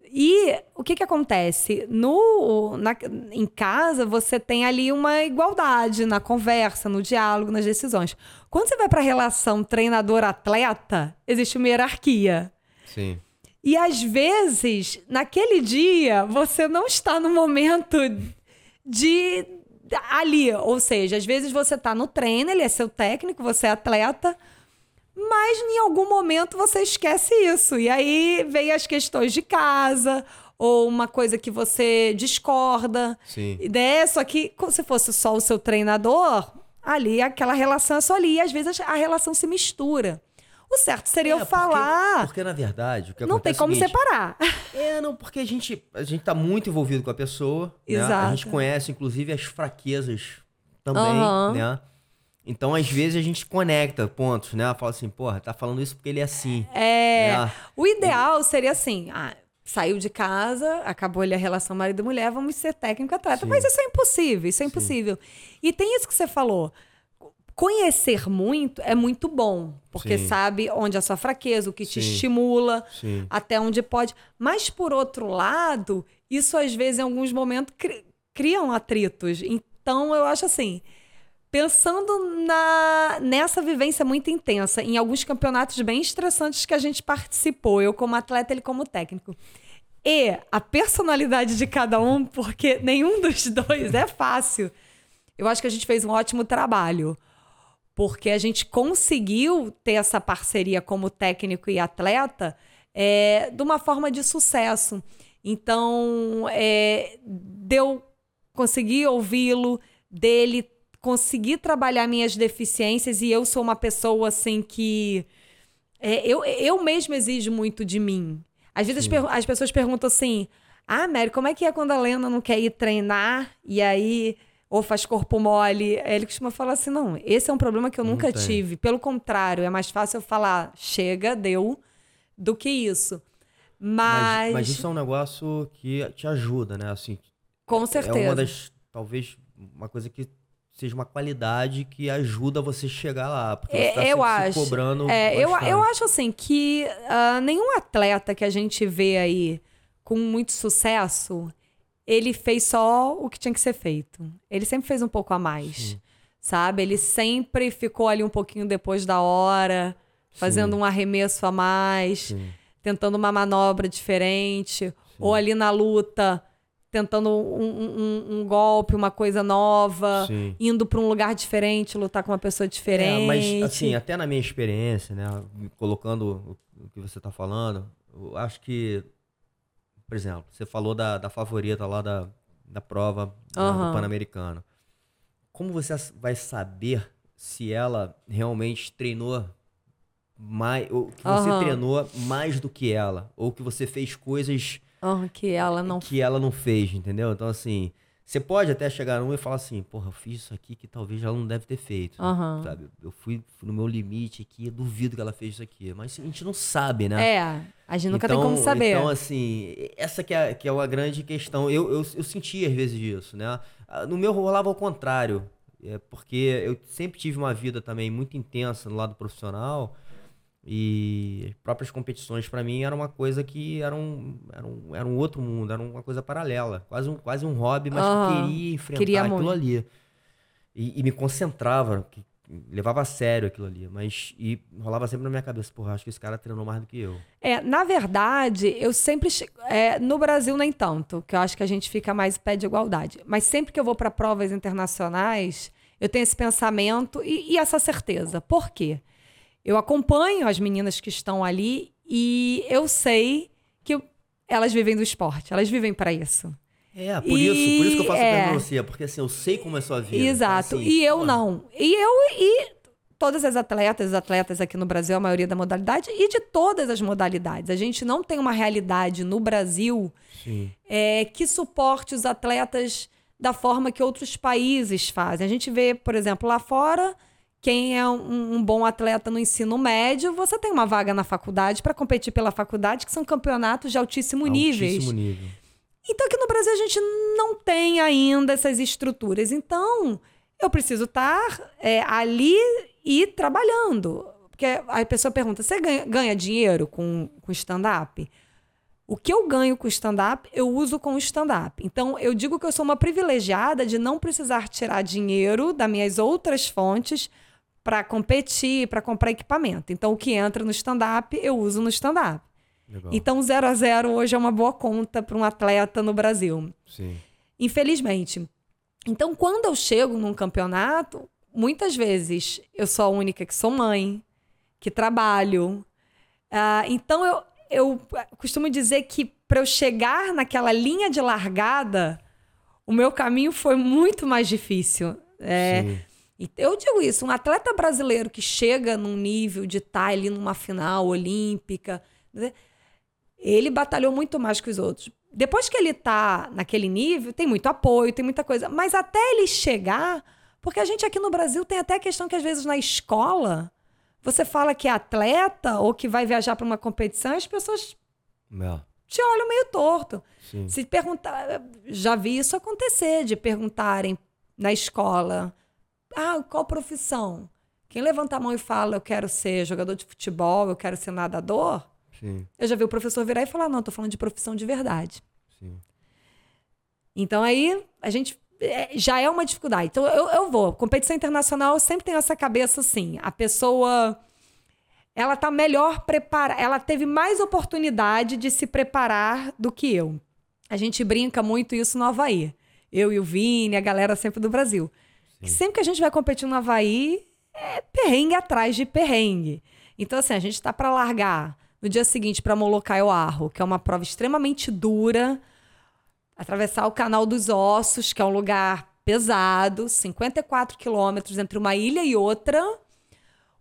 E o que que acontece? No, na, em casa, você tem ali uma igualdade na conversa, no diálogo, nas decisões. Quando você vai para a relação treinador-atleta, existe uma hierarquia. Sim. E às vezes, naquele dia, você não está no momento de ali. Ou seja, às vezes você tá no treino, ele é seu técnico, você é atleta, mas em algum momento você esquece isso. E aí vem as questões de casa, ou uma coisa que você discorda. Sim. Né? Só que se fosse só o seu treinador, ali aquela relação é só ali. E às vezes a relação se mistura. O certo seria é, eu falar. Porque, na verdade, o que Não tem é como seguinte, separar. É, não, porque a gente, a gente tá muito envolvido com a pessoa. Exato. Né? A gente conhece, inclusive, as fraquezas também, uhum. né? Então, às vezes, a gente conecta pontos, né? Fala assim, porra, tá falando isso porque ele é assim. É. Né? O ideal seria assim. Ah, saiu de casa, acabou ali a relação marido e mulher, vamos ser técnico atleta. Sim. Mas isso é impossível, isso é impossível. Sim. E tem isso que você falou conhecer muito é muito bom, porque Sim. sabe onde é a sua fraqueza, o que te Sim. estimula, Sim. até onde pode. Mas, por outro lado, isso às vezes, em alguns momentos, cri criam atritos. Então, eu acho assim. Pensando na, nessa vivência muito intensa, em alguns campeonatos bem estressantes que a gente participou, eu como atleta, ele como técnico. E a personalidade de cada um, porque nenhum dos dois é fácil. Eu acho que a gente fez um ótimo trabalho porque a gente conseguiu ter essa parceria como técnico e atleta é, de uma forma de sucesso. Então, é, deu conseguir ouvi-lo, dele conseguir trabalhar minhas deficiências e eu sou uma pessoa assim que é, eu, eu mesmo exijo muito de mim. Às vezes as, as, pessoas perguntam assim: Ah, Mary, como é que é quando a Lena não quer ir treinar? E aí ou faz corpo mole. Ele costuma falar assim: não, esse é um problema que eu nunca tive. Pelo contrário, é mais fácil eu falar, chega, deu, do que isso. Mas... mas. Mas, isso é um negócio que te ajuda, né? Assim, Com certeza. É uma das. Talvez uma coisa que seja uma qualidade que ajuda você chegar lá. Porque É, você tá eu acho. cobrando. É, eu, eu acho assim que ah, nenhum atleta que a gente vê aí com muito sucesso, ele fez só o que tinha que ser feito. Ele sempre fez um pouco a mais. Sabe? Ele sempre ficou ali um pouquinho depois da hora, fazendo um arremesso a mais, Sim. tentando uma manobra diferente, ou ali na luta, tentando um, um- um- golpe, uma coisa nova, Sim. indo para um lugar diferente, lutar com uma pessoa diferente. É, mas assim, até na minha experiência, né, colocando o o que você tá falando, eu acho que, por exemplo, você falou da, da favorita lá da, da prova né, do. Pan-Americano. Como você vai saber se ela realmente treinou mais, ou que você treinou mais do que ela, ou que você fez coisas Ah, que ela não que ela não fez, entendeu? Então, assim, você pode até chegar num e falar assim, porra, eu fiz isso aqui que talvez ela não deve ter feito, Aham. sabe? Eu fui, fui no meu limite aqui, eu duvido que ela fez isso aqui. Mas a gente não sabe, né? É, a gente nunca tem como Então- saber. Então, assim, essa que é, que é uma grande questão. Eu, eu, eu senti às vezes isso, né? Ah, No meu rolava ao contrário. É porque eu sempre tive uma vida também muito intensa no lado profissional. E as próprias competições para mim era uma coisa que era um, era um, era um outro mundo, era uma coisa paralela. Quase um, quase um hobby, mas Aham. queria enfrentar Queria aquilo muito. ali. E, e me concentrava, que, levava a sério aquilo ali. Mas e rolava sempre na minha cabeça, porra, acho que esse cara treinou mais do que eu. É, na verdade, eu sempre. é, no Brasil, nem tanto, que eu acho que a gente fica mais pé de igualdade. Mas sempre que eu vou para provas internacionais, eu tenho esse pensamento e, e essa certeza. Por quê? Eu acompanho as meninas que estão ali e eu sei que elas vivem do esporte, elas vivem para isso. É, por E- isso, por isso que eu faço é. você, porque assim, eu sei como é sua vida. Exato. Então, assim, e eu pô, não. E eu e todas as atletas, atletas aqui no Brasil, a maioria da modalidade, e de todas as modalidades. A gente não tem uma realidade no Brasil é, que suporte os atletas da forma que outros países fazem. A gente vê, por exemplo, lá fora, quem é um, um bom atleta no ensino médio, você tem uma vaga na faculdade para competir pela faculdade, que são campeonatos de altíssimo. Altíssimo nível. Então, aqui no Brasil, a gente não tem ainda essas estruturas. Então, eu preciso estar é, ali e trabalhando. Porque a pessoa pergunta: você ganha, ganha dinheiro com, com stand-up? O que eu ganho com stand-up, eu uso com stand-up. Então, eu digo que eu sou uma privilegiada de não precisar tirar dinheiro das minhas outras fontes para competir, para comprar equipamento. Então, o que entra no stand-up, eu uso no stand-up. Então, 0 a 0 hoje é uma boa conta para um atleta no Brasil. Sim. Infelizmente. Então, quando eu chego num campeonato, muitas vezes eu sou a única que sou mãe, que trabalho. Ah, então, eu, eu costumo dizer que para eu chegar naquela linha de largada, o meu caminho foi muito mais difícil. É, Sim. E eu digo isso, um atleta brasileiro que chega num nível de estar ali numa final olímpica, né, ele batalhou muito mais que os outros. Depois que ele tá naquele nível, tem muito apoio, tem muita coisa. Mas até ele chegar, porque a gente aqui no Brasil tem até a questão que às vezes na escola você fala que é atleta ou que vai viajar para uma competição, as pessoas É, te olham meio torto. sim. Se perguntar, já vi isso acontecer, de perguntarem na escola: ah, qual profissão? Quem levanta a mão e fala, eu quero ser jogador de futebol, eu quero ser nadador, Sim, eu já vi o professor virar e falar, não, tô falando de profissão de verdade. sim. Então aí a gente é, já é uma dificuldade. Então eu, eu vou. Competição internacional eu sempre tenho essa cabeça assim. A pessoa ela tá melhor preparada, ela teve mais oportunidade de se preparar do que eu. A gente brinca muito isso no Havaí. Eu e o Vini, a galera sempre do Brasil. Que sempre que a gente vai competir no Havaí, é perrengue atrás de perrengue. Então, assim, a gente tá para largar no dia seguinte para Molokai Arro, que é uma prova extremamente dura, atravessar o Canal dos Ossos, que é um lugar pesado, 54 quilômetros entre uma ilha e outra.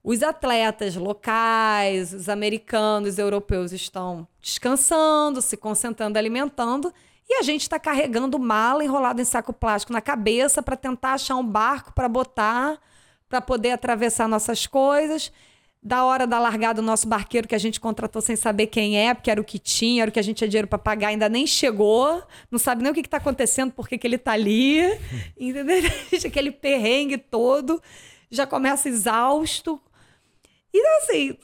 Os atletas locais, os americanos, os europeus estão descansando, se concentrando, alimentando, e a gente está carregando mala enrolada em saco plástico na cabeça para tentar achar um barco para botar, para poder atravessar nossas coisas. da hora da largada, o nosso barqueiro que a gente contratou sem saber quem é, porque era o que tinha, era o que a gente tinha dinheiro para pagar, ainda nem chegou, não sabe nem o que, está acontecendo, por que ele está ali, entendeu? Aquele perrengue todo, já começa exausto. E assim,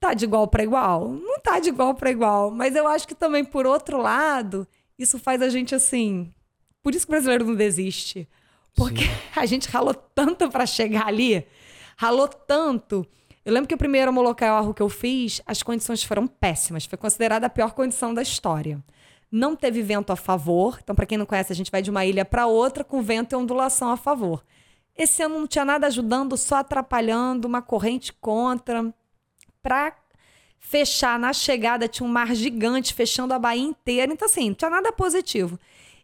tá de igual para igual? Não tá de igual para igual, mas eu acho que também, por outro lado, isso faz a gente assim. Por isso que o brasileiro não desiste. Porque Sim. a gente ralou tanto para chegar ali, ralou tanto eu lembro que o primeiro Molocarro que eu fiz, as condições foram péssimas. Foi considerada a pior condição da história. Não teve vento a favor. Então, para quem não conhece, a gente vai de uma ilha para outra com vento e ondulação a favor. Esse ano não tinha nada ajudando, só atrapalhando, uma corrente contra. Para fechar na chegada, tinha um mar gigante fechando a Bahia inteira. Então, assim, não tinha nada positivo.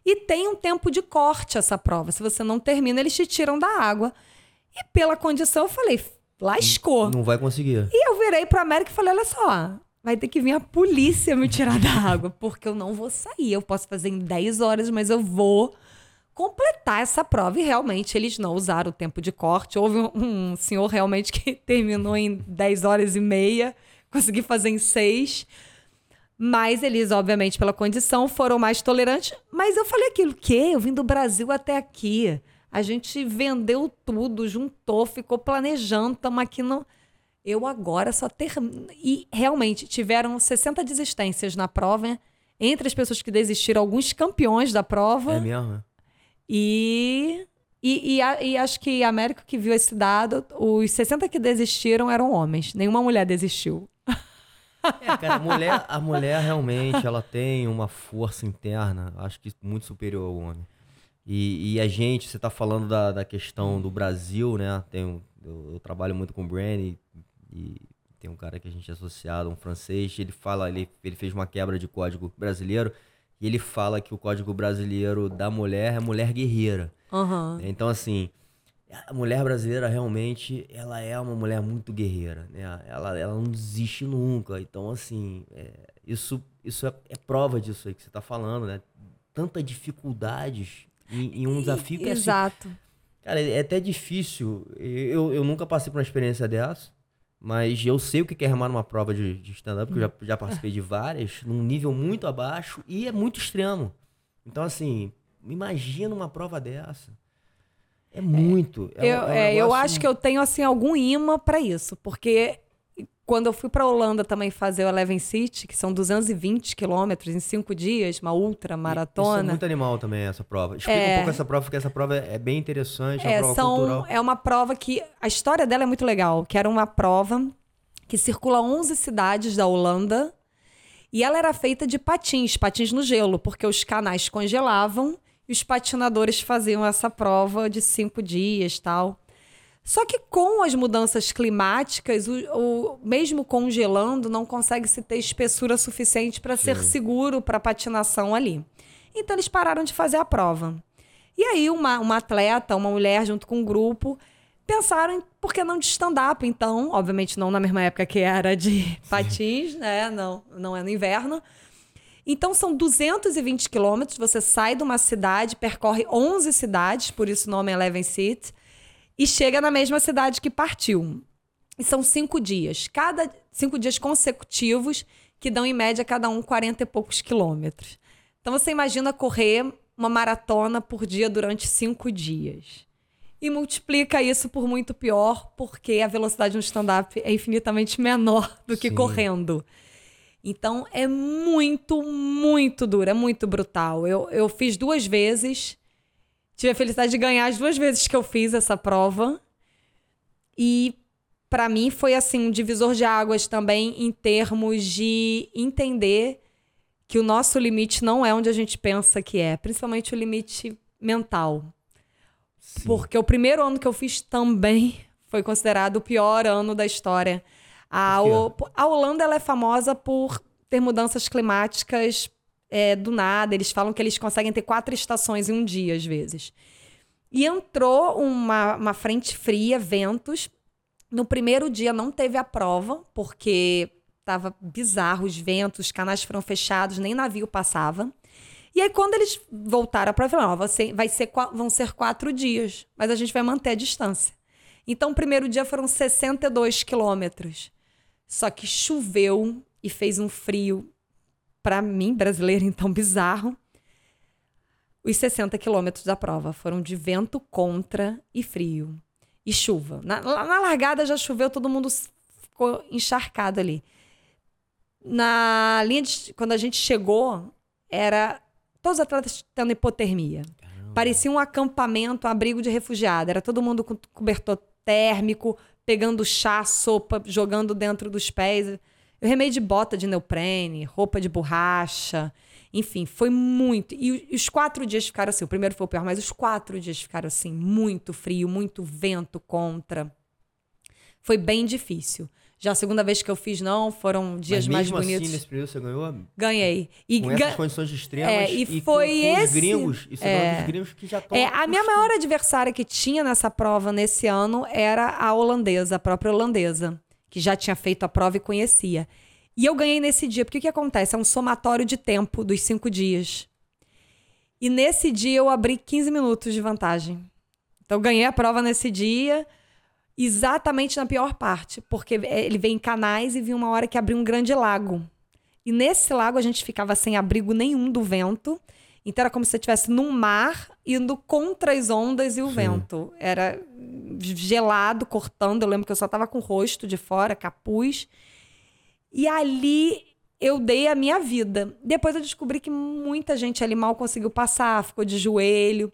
E tem um tempo de corte essa prova. Se você não termina, eles te tiram da água. E pela condição, eu falei, lascou. Não vai conseguir. E eu virei pro América e falei: olha só, vai ter que vir a polícia me tirar da água, porque eu não vou sair. Eu posso fazer em 10 horas, mas eu vou completar essa prova. E realmente eles não usaram o tempo de corte. Houve um, um senhor realmente que terminou em 10 horas e meia, consegui fazer em 6. Mas eles, obviamente, pela condição, foram mais tolerantes. Mas eu falei aquilo, que eu vim do Brasil até aqui. A gente vendeu tudo, juntou, ficou planejando, estamos aqui no. Eu agora só ter. E realmente tiveram 60 desistências na prova, entre as pessoas que desistiram, alguns campeões da prova. É mesmo? E. E, e, a, e acho que a América que viu esse dado, os 60 que desistiram eram homens. Nenhuma mulher desistiu. É, cara, a mulher, a mulher realmente ela tem uma força interna, acho que muito superior ao homem. E, e a gente, você está falando da, da questão do Brasil, né? Tem, eu, eu trabalho muito com o Brand e, e, tem um cara que a gente é associado, um francês, ele fala, ele, ele fez uma quebra de código brasileiro e ele fala que o código brasileiro da mulher é mulher guerreira. Uhum. Então, assim, a mulher brasileira realmente, ela é uma mulher muito guerreira, né? Ela, ela não desiste nunca. Então, assim, é, isso, isso é, é, prova disso aí que você está falando, né? Tanta dificuldades em, em um desafio que é assim, Exato. Assim, cara, é até difícil. Eu, eu nunca passei por uma experiência dessa, mas eu sei o que é remar numa prova de, de stand-up, porque eu já, já participei de várias, num nível muito abaixo e é muito extremo. Então, assim, imagina uma prova dessa. É muito. É, eu, é, um eu acho que eu tenho assim algum imã para isso, porque quando eu fui para Holanda também fazer o Eleven City, que são 220 quilômetros em cinco dias, uma ultra maratona. Isso é muito animal também essa prova. Explica é... um pouco essa prova, porque essa prova é bem interessante, é, é uma prova são, cultural. É uma prova que a história dela é muito legal, que era uma prova que circula 11 cidades da Holanda e ela era feita de patins, patins no gelo, porque os canais congelavam e os patinadores faziam essa prova de cinco dias, tal. Só que com as mudanças climáticas, o, o mesmo congelando, não consegue se ter espessura suficiente para ser seguro para patinação ali. Então eles pararam de fazer a prova. E aí uma, uma atleta, uma mulher junto com um grupo, pensaram em por que não de stand-up, então, obviamente não na mesma época que era de patins, né? Não, não é no inverno. Então são 220 quilômetros, você sai de uma cidade, percorre 11 cidades, por isso o nome é Eleven City, e chega na mesma cidade que partiu. E são cinco dias. Cada cinco dias consecutivos, que dão em média cada um 40 e poucos quilômetros. Então você imagina correr uma maratona por dia durante cinco dias. E multiplica isso por muito pior, porque a velocidade no stand-up é infinitamente menor do que Sim. correndo. Então é muito, muito duro, é muito brutal. Eu, eu fiz duas vezes Tive a felicidade de ganhar as duas vezes que eu fiz essa prova. E para mim foi assim um divisor de águas também em termos de entender que o nosso limite não é onde a gente pensa que é, principalmente o limite mental. Sim. Porque o primeiro ano que eu fiz também foi considerado o pior ano da história. A, o, a Holanda ela é famosa por ter mudanças climáticas é, do nada. Eles falam que eles conseguem ter quatro estações em um dia, às vezes. E entrou uma, uma frente fria, ventos. No primeiro dia não teve a prova, porque estava bizarro os ventos, os canais foram fechados, nem navio passava. E aí, quando eles voltaram para ser, vai ser, vão ser quatro dias, mas a gente vai manter a distância. Então, o primeiro dia foram 62 quilômetros. Só que choveu e fez um frio, para mim, brasileiro, então bizarro. Os 60 quilômetros da prova foram de vento contra e frio. E chuva. Na, na largada já choveu, todo mundo ficou encharcado ali. Na linha de, quando a gente chegou, era todos os atletas tendo hipotermia. Parecia um acampamento, um abrigo de refugiado. Era todo mundo com cobertor térmico, pegando chá, sopa, jogando dentro dos pés. Eu remei de bota de neoprene, roupa de borracha. Enfim, foi muito. E os quatro dias ficaram assim. O primeiro foi o pior, mas os quatro dias ficaram assim. Muito frio, muito vento contra. Foi bem difícil. Já a segunda vez que eu fiz, não, foram dias mais mesmo bonitos. Assim, nesse período você ganhou? Ganhei. E com essas condições extremas é, e, e foi com, com esse... os gringos. E é, gringos que já estão. É, a minha maior adversária que tinha nessa prova nesse ano era a holandesa, a própria holandesa, que já tinha feito a prova e conhecia. E eu ganhei nesse dia, porque o que acontece? É um somatório de tempo dos cinco dias. E nesse dia eu abri 15 minutos de vantagem. Então eu ganhei a prova nesse dia exatamente na pior parte, porque ele veio em canais e viu uma hora que abriu um grande lago. E nesse lago a gente ficava sem abrigo nenhum do vento. Então era como se você estivesse num mar indo contra as ondas e o Sim. vento. Era gelado, cortando. Eu lembro que eu só tava com o rosto de fora, capuz. E ali eu dei a minha vida. Depois eu descobri que muita gente ali mal conseguiu passar, ficou de joelho.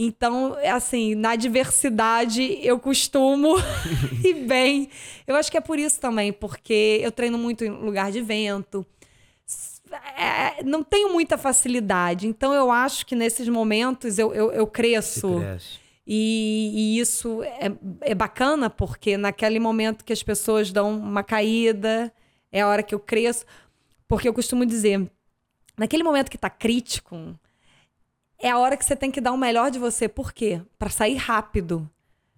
Então, assim, na diversidade eu costumo ir bem. Eu acho que é por isso também, porque eu treino muito em lugar de vento. É, não tenho muita facilidade. Então, eu acho que nesses momentos eu, eu, eu cresço. E, e, isso é, é bacana, porque naquele momento que as pessoas dão uma caída, é a hora que eu cresço. Porque eu costumo dizer, naquele momento que está crítico, é a hora que você tem que dar o melhor de você. Por quê? Para sair rápido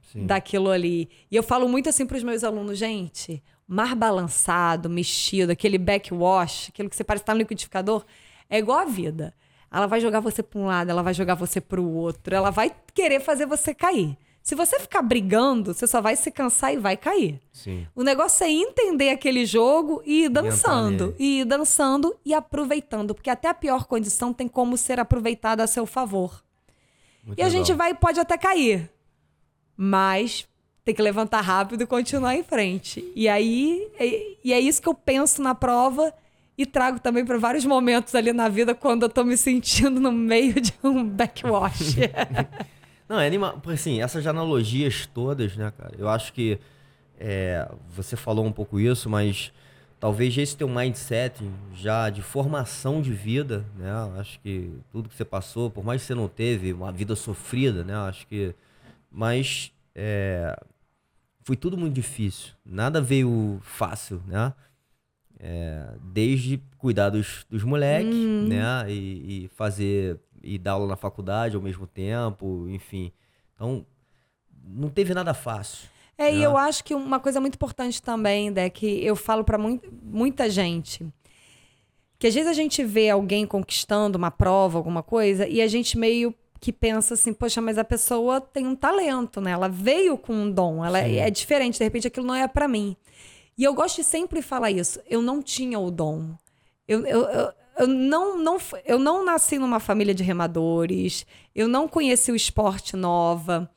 Sim. daquilo ali. E eu falo muito assim para os meus alunos, gente, mar balançado, mexido, aquele backwash, aquilo que você parece estar no liquidificador, é igual a vida. Ela vai jogar você para um lado, ela vai jogar você para o outro, ela vai querer fazer você cair. Se você ficar brigando, você só vai se cansar e vai cair. Sim. O negócio é entender aquele jogo e ir dançando. E ir dançando e aproveitando. Porque até a pior condição tem como ser aproveitada a seu favor. Muito e a gente vai pode até cair. Mas tem que levantar rápido e continuar em frente. E aí, é, e é isso que eu penso na prova e trago também para vários momentos ali na vida quando eu tô me sentindo no meio de um backwash. Não, é animal. Assim, essas analogias todas, né, cara? Eu acho que é, você falou um pouco isso, mas talvez esse teu mindset já de formação de vida, né? Acho que tudo que você passou, por mais que você não teve uma vida sofrida, né? Acho que. Mas. É, foi tudo muito difícil. Nada veio fácil, né? É, desde cuidar dos, dos moleques, hum. né? E, e, fazer e dar aula na faculdade ao mesmo tempo, enfim. Então, não teve nada fácil. É, né? e eu acho que uma coisa muito importante também, é que eu falo para muita gente, que às vezes a gente vê alguém conquistando uma prova, alguma coisa, e a gente meio que pensa assim, poxa, mas a pessoa tem um talento, né? Ela veio com um dom, ela Sim. é diferente, de repente aquilo não é para mim. E eu gosto de sempre falar isso, eu não tinha o dom. Eu, eu, eu, eu não, não, eu não nasci numa família de remadores, eu não conheci o esporte nova,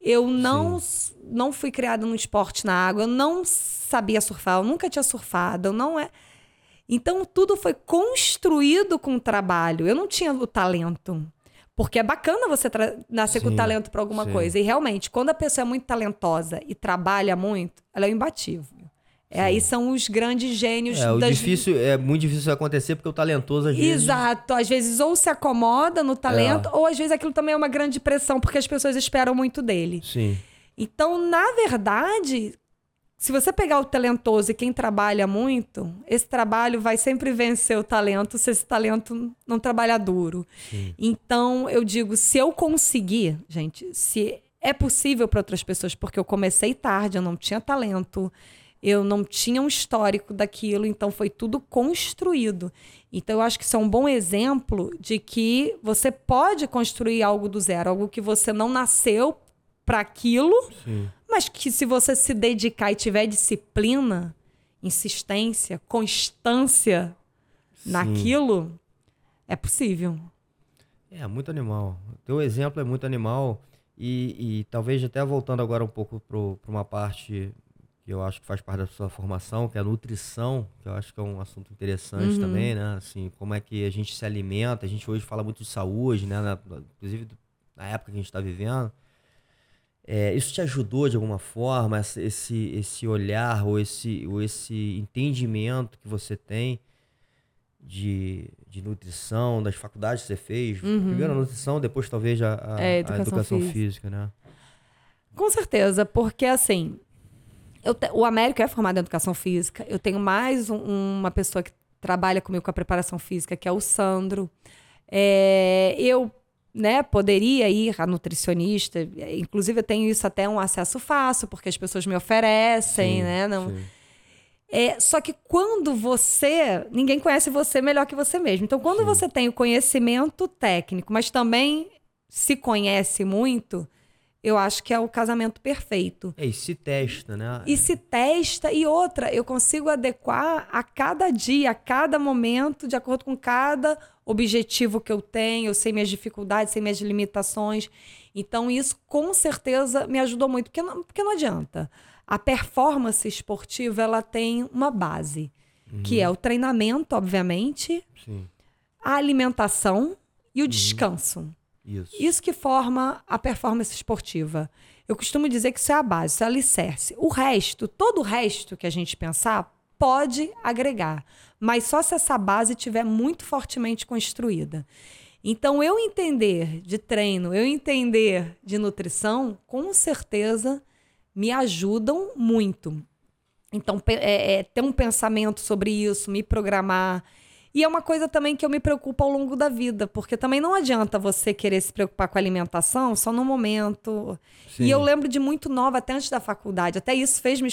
eu não, não fui criada num esporte na água, eu não sabia surfar, eu nunca tinha surfado, eu não é. Então tudo foi construído com trabalho. Eu não tinha o talento. Porque é bacana você nascer sim, com talento para alguma sim. coisa. E realmente, quando a pessoa é muito talentosa e trabalha muito, ela é imbatível. É, aí são os grandes gênios. É, o das... difícil, é muito difícil acontecer porque o talentoso às vezes. Exato. Às vezes ou se acomoda no talento, é. ou às vezes aquilo também é uma grande pressão porque as pessoas esperam muito dele. Sim. Então, na verdade, se você pegar o talentoso e quem trabalha muito, esse trabalho vai sempre vencer o talento se esse talento não trabalhar duro. Sim. Então, eu digo, se eu conseguir, gente, se é possível para outras pessoas, porque eu comecei tarde, eu não tinha talento eu não tinha um histórico daquilo, então foi tudo construído. Então eu acho que isso é um bom exemplo de que você pode construir algo do zero, algo que você não nasceu para aquilo, Sim. mas que se você se dedicar e tiver disciplina insistência, constância Sim. naquilo, é possível. É, muito animal. O teu exemplo é muito animal. E, e talvez até voltando agora um pouco para uma parte que eu acho que faz parte da sua formação, que é a nutrição, que eu acho que é um assunto interessante Uhum. também, né? Assim, como é que a gente se alimenta. A gente hoje fala muito de saúde, né? Na- inclusive na época que a gente está vivendo. É, isso te ajudou de alguma forma, esse, esse olhar ou esse, ou esse entendimento que você tem de, de nutrição, das faculdades que você fez? Primeiro a nutrição, depois talvez a, a- Uhum. É, a educação educação física. física, né? Com certeza, porque assim, eu o Américo é formado em educação física. Eu tenho mais um- uma pessoa que trabalha comigo com a preparação física, que é o Sandro. É, eu né, poderia ir a nutricionista, inclusive eu tenho isso até um acesso fácil, porque as pessoas me oferecem, Sim, né? Não, sim. é, só que quando você. Ninguém conhece você melhor que você mesmo. Então, quando Sim. você tem o conhecimento técnico, mas também se conhece muito, eu acho que é o casamento perfeito. É, e se testa, né? E se testa, e outra, eu consigo adequar a cada dia, a cada momento, de acordo com cada objetivo que eu tenho, eu sei minhas dificuldades, sei minhas limitações. Então, isso com certeza me ajudou muito, porque não, porque não adianta. A performance esportiva, ela tem uma base, que é o treinamento, obviamente, Sim, a alimentação e o descanso. Isso. Isso que forma a performance esportiva. Eu costumo dizer que isso é a base, isso é o alicerce. O resto, todo o resto que a gente pensar, pode agregar, mas só se essa base estiver muito fortemente construída. Então, eu entender de treino, eu entender de nutrição, com certeza me ajudam muito. Então, é, é, ter um pensamento sobre isso, me programar. E é uma coisa também que eu me preocupo ao longo da vida, porque também não adianta você querer se preocupar com a alimentação só no momento. Sim. E eu lembro de muito nova, até antes da faculdade, até isso fez me,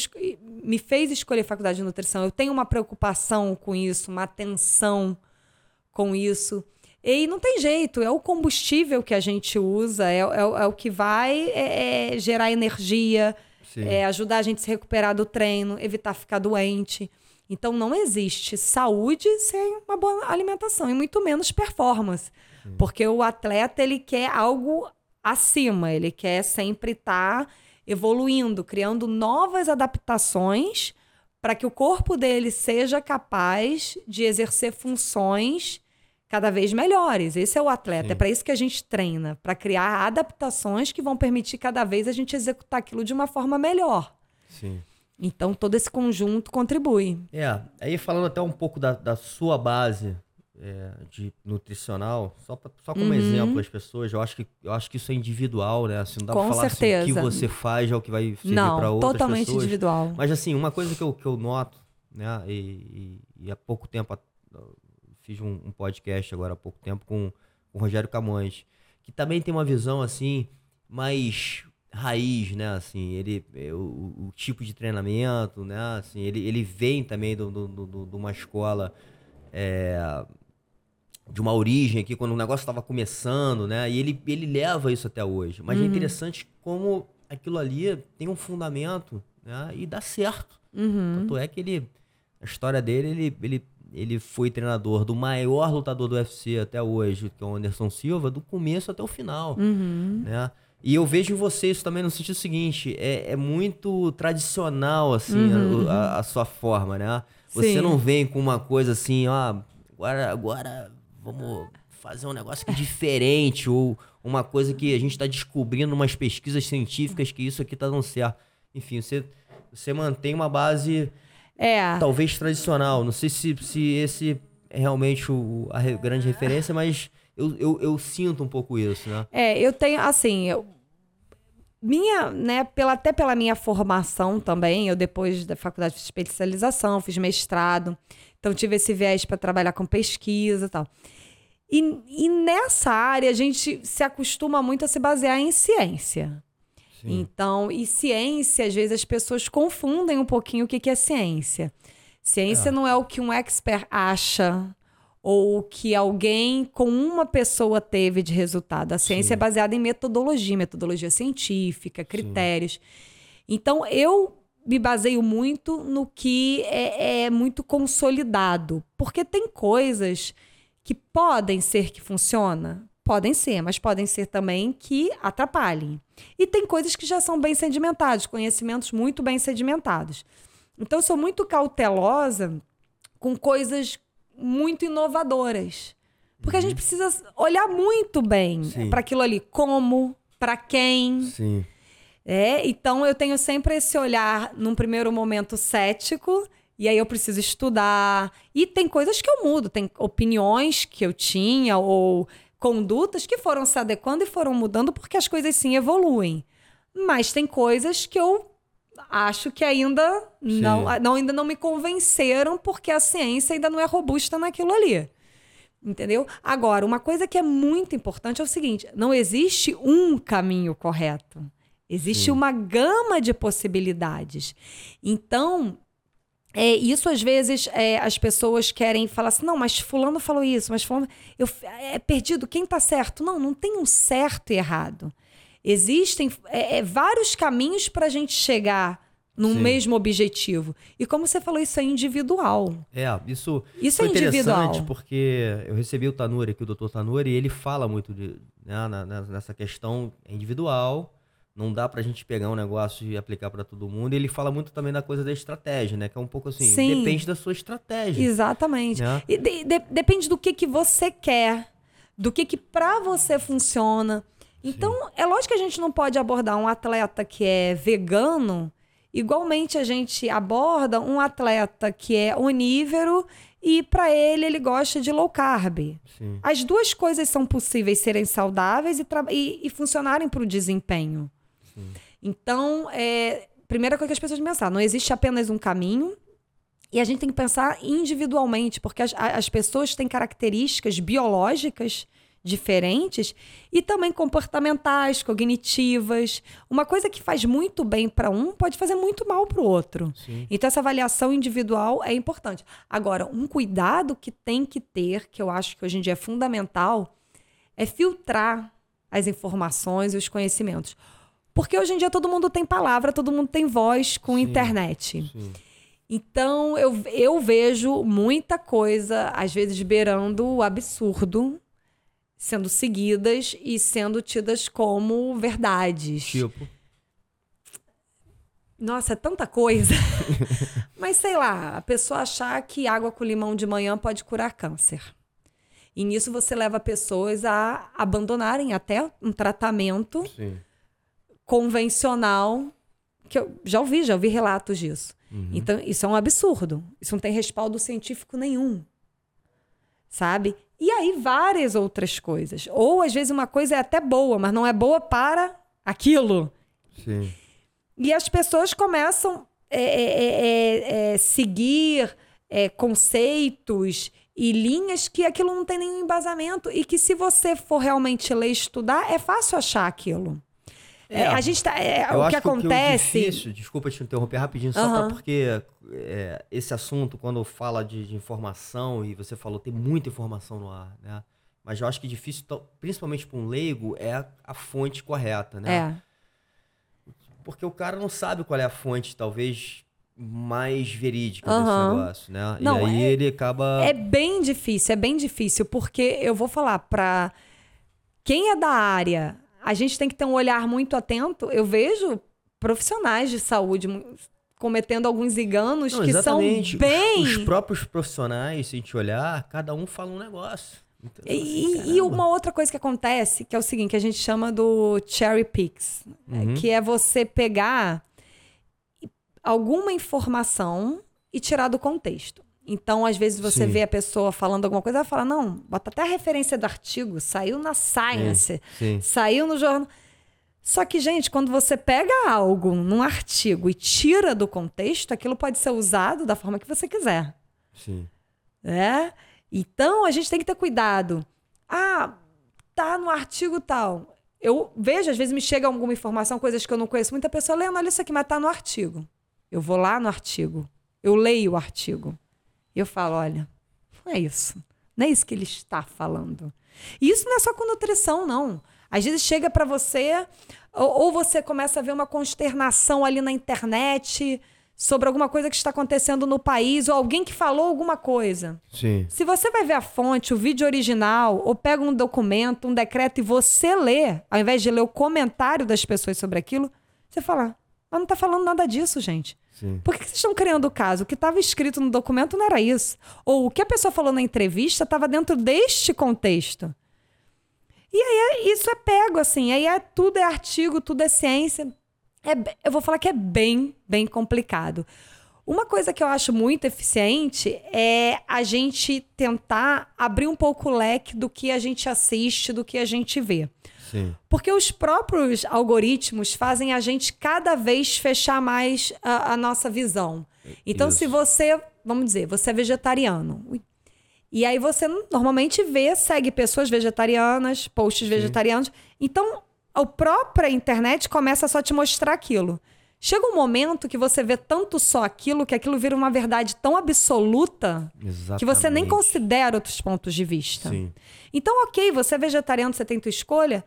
me fez escolher faculdade de nutrição. Eu tenho uma preocupação com isso, uma atenção com isso. E não tem jeito, é o combustível que a gente usa, é, é o- é o que vai é, é, gerar energia, é, ajudar a gente a se recuperar do treino, evitar ficar doente. Então não existe saúde sem uma boa alimentação e muito menos performance. Porque o atleta ele quer algo acima, ele quer sempre estar evoluindo, criando novas adaptações para que o corpo dele seja capaz de exercer funções cada vez melhores. Esse é o atleta, Sim. é para isso que a gente treina, para criar adaptações que vão permitir cada vez a gente executar aquilo de uma forma melhor. Sim. Então todo esse conjunto contribui. É, aí falando até um pouco da, da sua base é, de nutricional, só, pra- só como Uhum. exemplo as pessoas, eu acho que eu acho que isso é individual, né? Assim, não dá Com pra falar assim, o que certeza. você faz é o que vai servir Não, para outras totalmente pessoas. individual. Mas assim, uma coisa que eu, que eu noto, né? E, e- e há pouco tempo, fiz um, um podcast agora há pouco tempo com, com o Rogério Camões, que também tem uma visão assim, mais raiz, né? Assim, ele, é, o, o tipo de treinamento, né? Assim, ele, ele vem também de uma escola é, de uma origem aqui, quando o negócio estava começando, né? E ele, ele leva isso até hoje. Mas é interessante como aquilo ali tem um fundamento né? e dá certo. Uhum. Tanto é que ele, a história dele, ele, ele, ele foi treinador do maior lutador do UFC até hoje, que é o Anderson Silva, do começo até o final, Uhum. né? E eu vejo em você isso também no sentido seguinte, é, é muito tradicional, assim, a- a, a sua forma, né? Você Sim. não vem com uma coisa assim, ó, agora, agora vamos fazer um negócio aqui diferente, ou uma coisa que a gente está descobrindo umas pesquisas científicas que isso aqui tá dando certo. Enfim, você, você mantém uma base É. talvez tradicional. Não sei se, se esse é realmente o, a grande referência, mas eu, eu, eu sinto um pouco isso, né? É, eu tenho, assim, eu, minha, né, pela, até pela minha formação também, eu depois da faculdade fiz especialização, fiz mestrado, então tive esse viés para trabalhar com pesquisa e tal. E, e nessa área a gente se acostuma muito a se basear em ciência. Então, e ciência, às vezes as pessoas confundem um pouquinho o que que é ciência. Ciência É. não é o que um expert acha ou o que alguém com uma pessoa teve de resultado. A ciência Sim. é baseada em metodologia, metodologia científica, critérios. Então, eu me baseio muito no que é, é muito consolidado. Porque tem coisas que podem ser que funciona, podem ser, mas podem ser também que atrapalhem. E tem coisas que já são bem sedimentadas, conhecimentos muito bem sedimentados. Então, eu sou muito cautelosa com coisas muito inovadoras. Porque uhum. a gente precisa olhar muito bem para aquilo ali. Como, para quem. Sim. É, então eu tenho sempre esse olhar, num primeiro momento, cético, e aí eu preciso estudar. E tem coisas que eu mudo, tem opiniões que eu tinha, ou condutas que foram se adequando e foram mudando, porque as coisas sim evoluem. Mas tem coisas que eu acho que ainda não, não, ainda não me convenceram, porque a ciência ainda não é robusta naquilo ali. Entendeu? Agora, uma coisa que é muito importante é o seguinte: não existe um caminho correto. Existe Sim. uma gama de possibilidades. Então, é, isso às vezes é, as pessoas querem falar assim, não, mas fulano falou isso, mas fulano... Eu, é perdido, quem está certo? Não, não tem um certo e errado. Existem é, é vários caminhos para a gente chegar num Sim. mesmo objetivo. E como você falou, isso é individual. É, isso, isso é interessante porque eu recebi o Tanuri aqui, o doutor Tanuri, e ele fala muito de, né, nessa questão individual, não dá pra gente pegar um negócio e aplicar para todo mundo. E ele fala muito também da coisa da estratégia, né? Que é um pouco assim, Sim. depende da sua estratégia. Exatamente. Né? E de, de, depende do que, que você quer, do que, que pra você funciona. Então, Sim. é lógico que a gente não pode abordar um atleta que é vegano, igualmente a gente aborda um atleta que é onívoro e para ele ele gosta de low carb. Sim. As duas coisas são possíveis serem saudáveis e, e, e funcionarem para o desempenho. Então, é, primeira coisa que as pessoas pensar, não existe apenas um caminho. E a gente tem que pensar individualmente, porque as, as pessoas têm características biológicas diferentes e também comportamentais, cognitivas. Uma coisa que faz muito bem para um pode fazer muito mal para o outro. Sim. Então essa avaliação individual é importante. Agora, um cuidado que tem que ter, que eu acho que hoje em dia é fundamental, é filtrar as informações e os conhecimentos. Porque hoje em dia todo mundo tem palavra, todo mundo tem voz com sim, internet. Sim. Então eu, eu vejo muita coisa, às vezes, beirando o absurdo, sendo seguidas e sendo tidas como verdades. Tipo. Nossa, é tanta coisa. Mas sei lá, a pessoa achar que água com limão de manhã pode curar câncer. E nisso você leva pessoas a abandonarem até um tratamento. Sim convencional, que eu já ouvi, já ouvi relatos disso. Uhum. Então, isso é um absurdo. Isso não tem respaldo científico nenhum. Sabe? E aí, várias outras coisas. Ou, às vezes, uma coisa é até boa, mas não é boa para aquilo. Sim. E as pessoas começam a é, é, é, é, seguir é, conceitos e linhas que aquilo não tem nenhum embasamento. E que, se você for realmente ler e estudar, é fácil achar aquilo. É, a gente tá. É, o que acontece. Que o difícil, desculpa te interromper rapidinho, só uhum. porque é, esse assunto, quando fala de, de, informação, e você falou, tem muita informação no ar, né? Mas eu acho que difícil, principalmente para um leigo, é a, a, fonte correta, né? É. Porque o cara não sabe qual é a fonte, talvez mais verídica uhum. desse negócio, né? Não, e aí é, ele acaba. É bem difícil, é bem difícil, porque eu vou falar para quem é da área a gente tem que ter um olhar muito atento. Eu vejo profissionais de saúde cometendo alguns enganos Não, que exatamente. são bem. Os, os, próprios profissionais, se a gente olhar, cada um fala um negócio. Então, e, assim, e, uma outra coisa que acontece, que é o seguinte, que a gente chama do cherry picks, uhum. que é você pegar alguma informação e tirar do contexto. Então, às vezes, você Sim. vê a pessoa falando alguma coisa, ela fala, não, bota até a referência do artigo, saiu na Science, Sim. saiu no jornal. Só que, gente, quando você pega algo num artigo e tira do contexto, aquilo pode ser usado da forma que você quiser. Sim. É? Então, a gente tem que ter cuidado. Ah, tá no artigo tal. Eu vejo, às vezes me chega alguma informação, coisas que eu não conheço. Muita pessoa lê, olha isso aqui, mas tá no artigo. Eu vou lá no artigo. Eu leio o artigo. E eu falo, olha, não é isso. Não é isso que ele está falando. E isso não é só com nutrição, não. Às vezes chega para você, ou, ou, você começa a ver uma consternação ali na internet sobre alguma coisa que está acontecendo no país ou alguém que falou alguma coisa. Sim. Se você vai ver a fonte, o vídeo original, ou pega um documento, um decreto e você lê, ao invés de ler o comentário das pessoas sobre aquilo, você fala, mas não está falando nada disso, gente. Sim. Por que vocês estão criando o caso? O que estava escrito no documento não era isso. Ou o que a pessoa falou na entrevista estava dentro deste contexto. E aí é- isso é pego, assim. Aí é, tudo é artigo, tudo é ciência. É, eu vou falar que é bem, bem complicado. Uma coisa que eu acho muito eficiente é a gente tentar abrir um pouco o leque do que a gente assiste, do que a gente vê. Sim. Porque os próprios algoritmos fazem a gente cada vez fechar mais a, a nossa visão. Então, Isso. se você, vamos dizer, você é vegetariano. E aí você normalmente vê, segue pessoas vegetarianas, posts vegetarianos. Então, a própria internet começa a só te mostrar aquilo. Chega um momento que você vê tanto só aquilo que aquilo vira uma verdade tão absoluta Exatamente. que você nem considera outros pontos de vista. Sim. Então, ok, você é vegetariano, você tem tua escolha.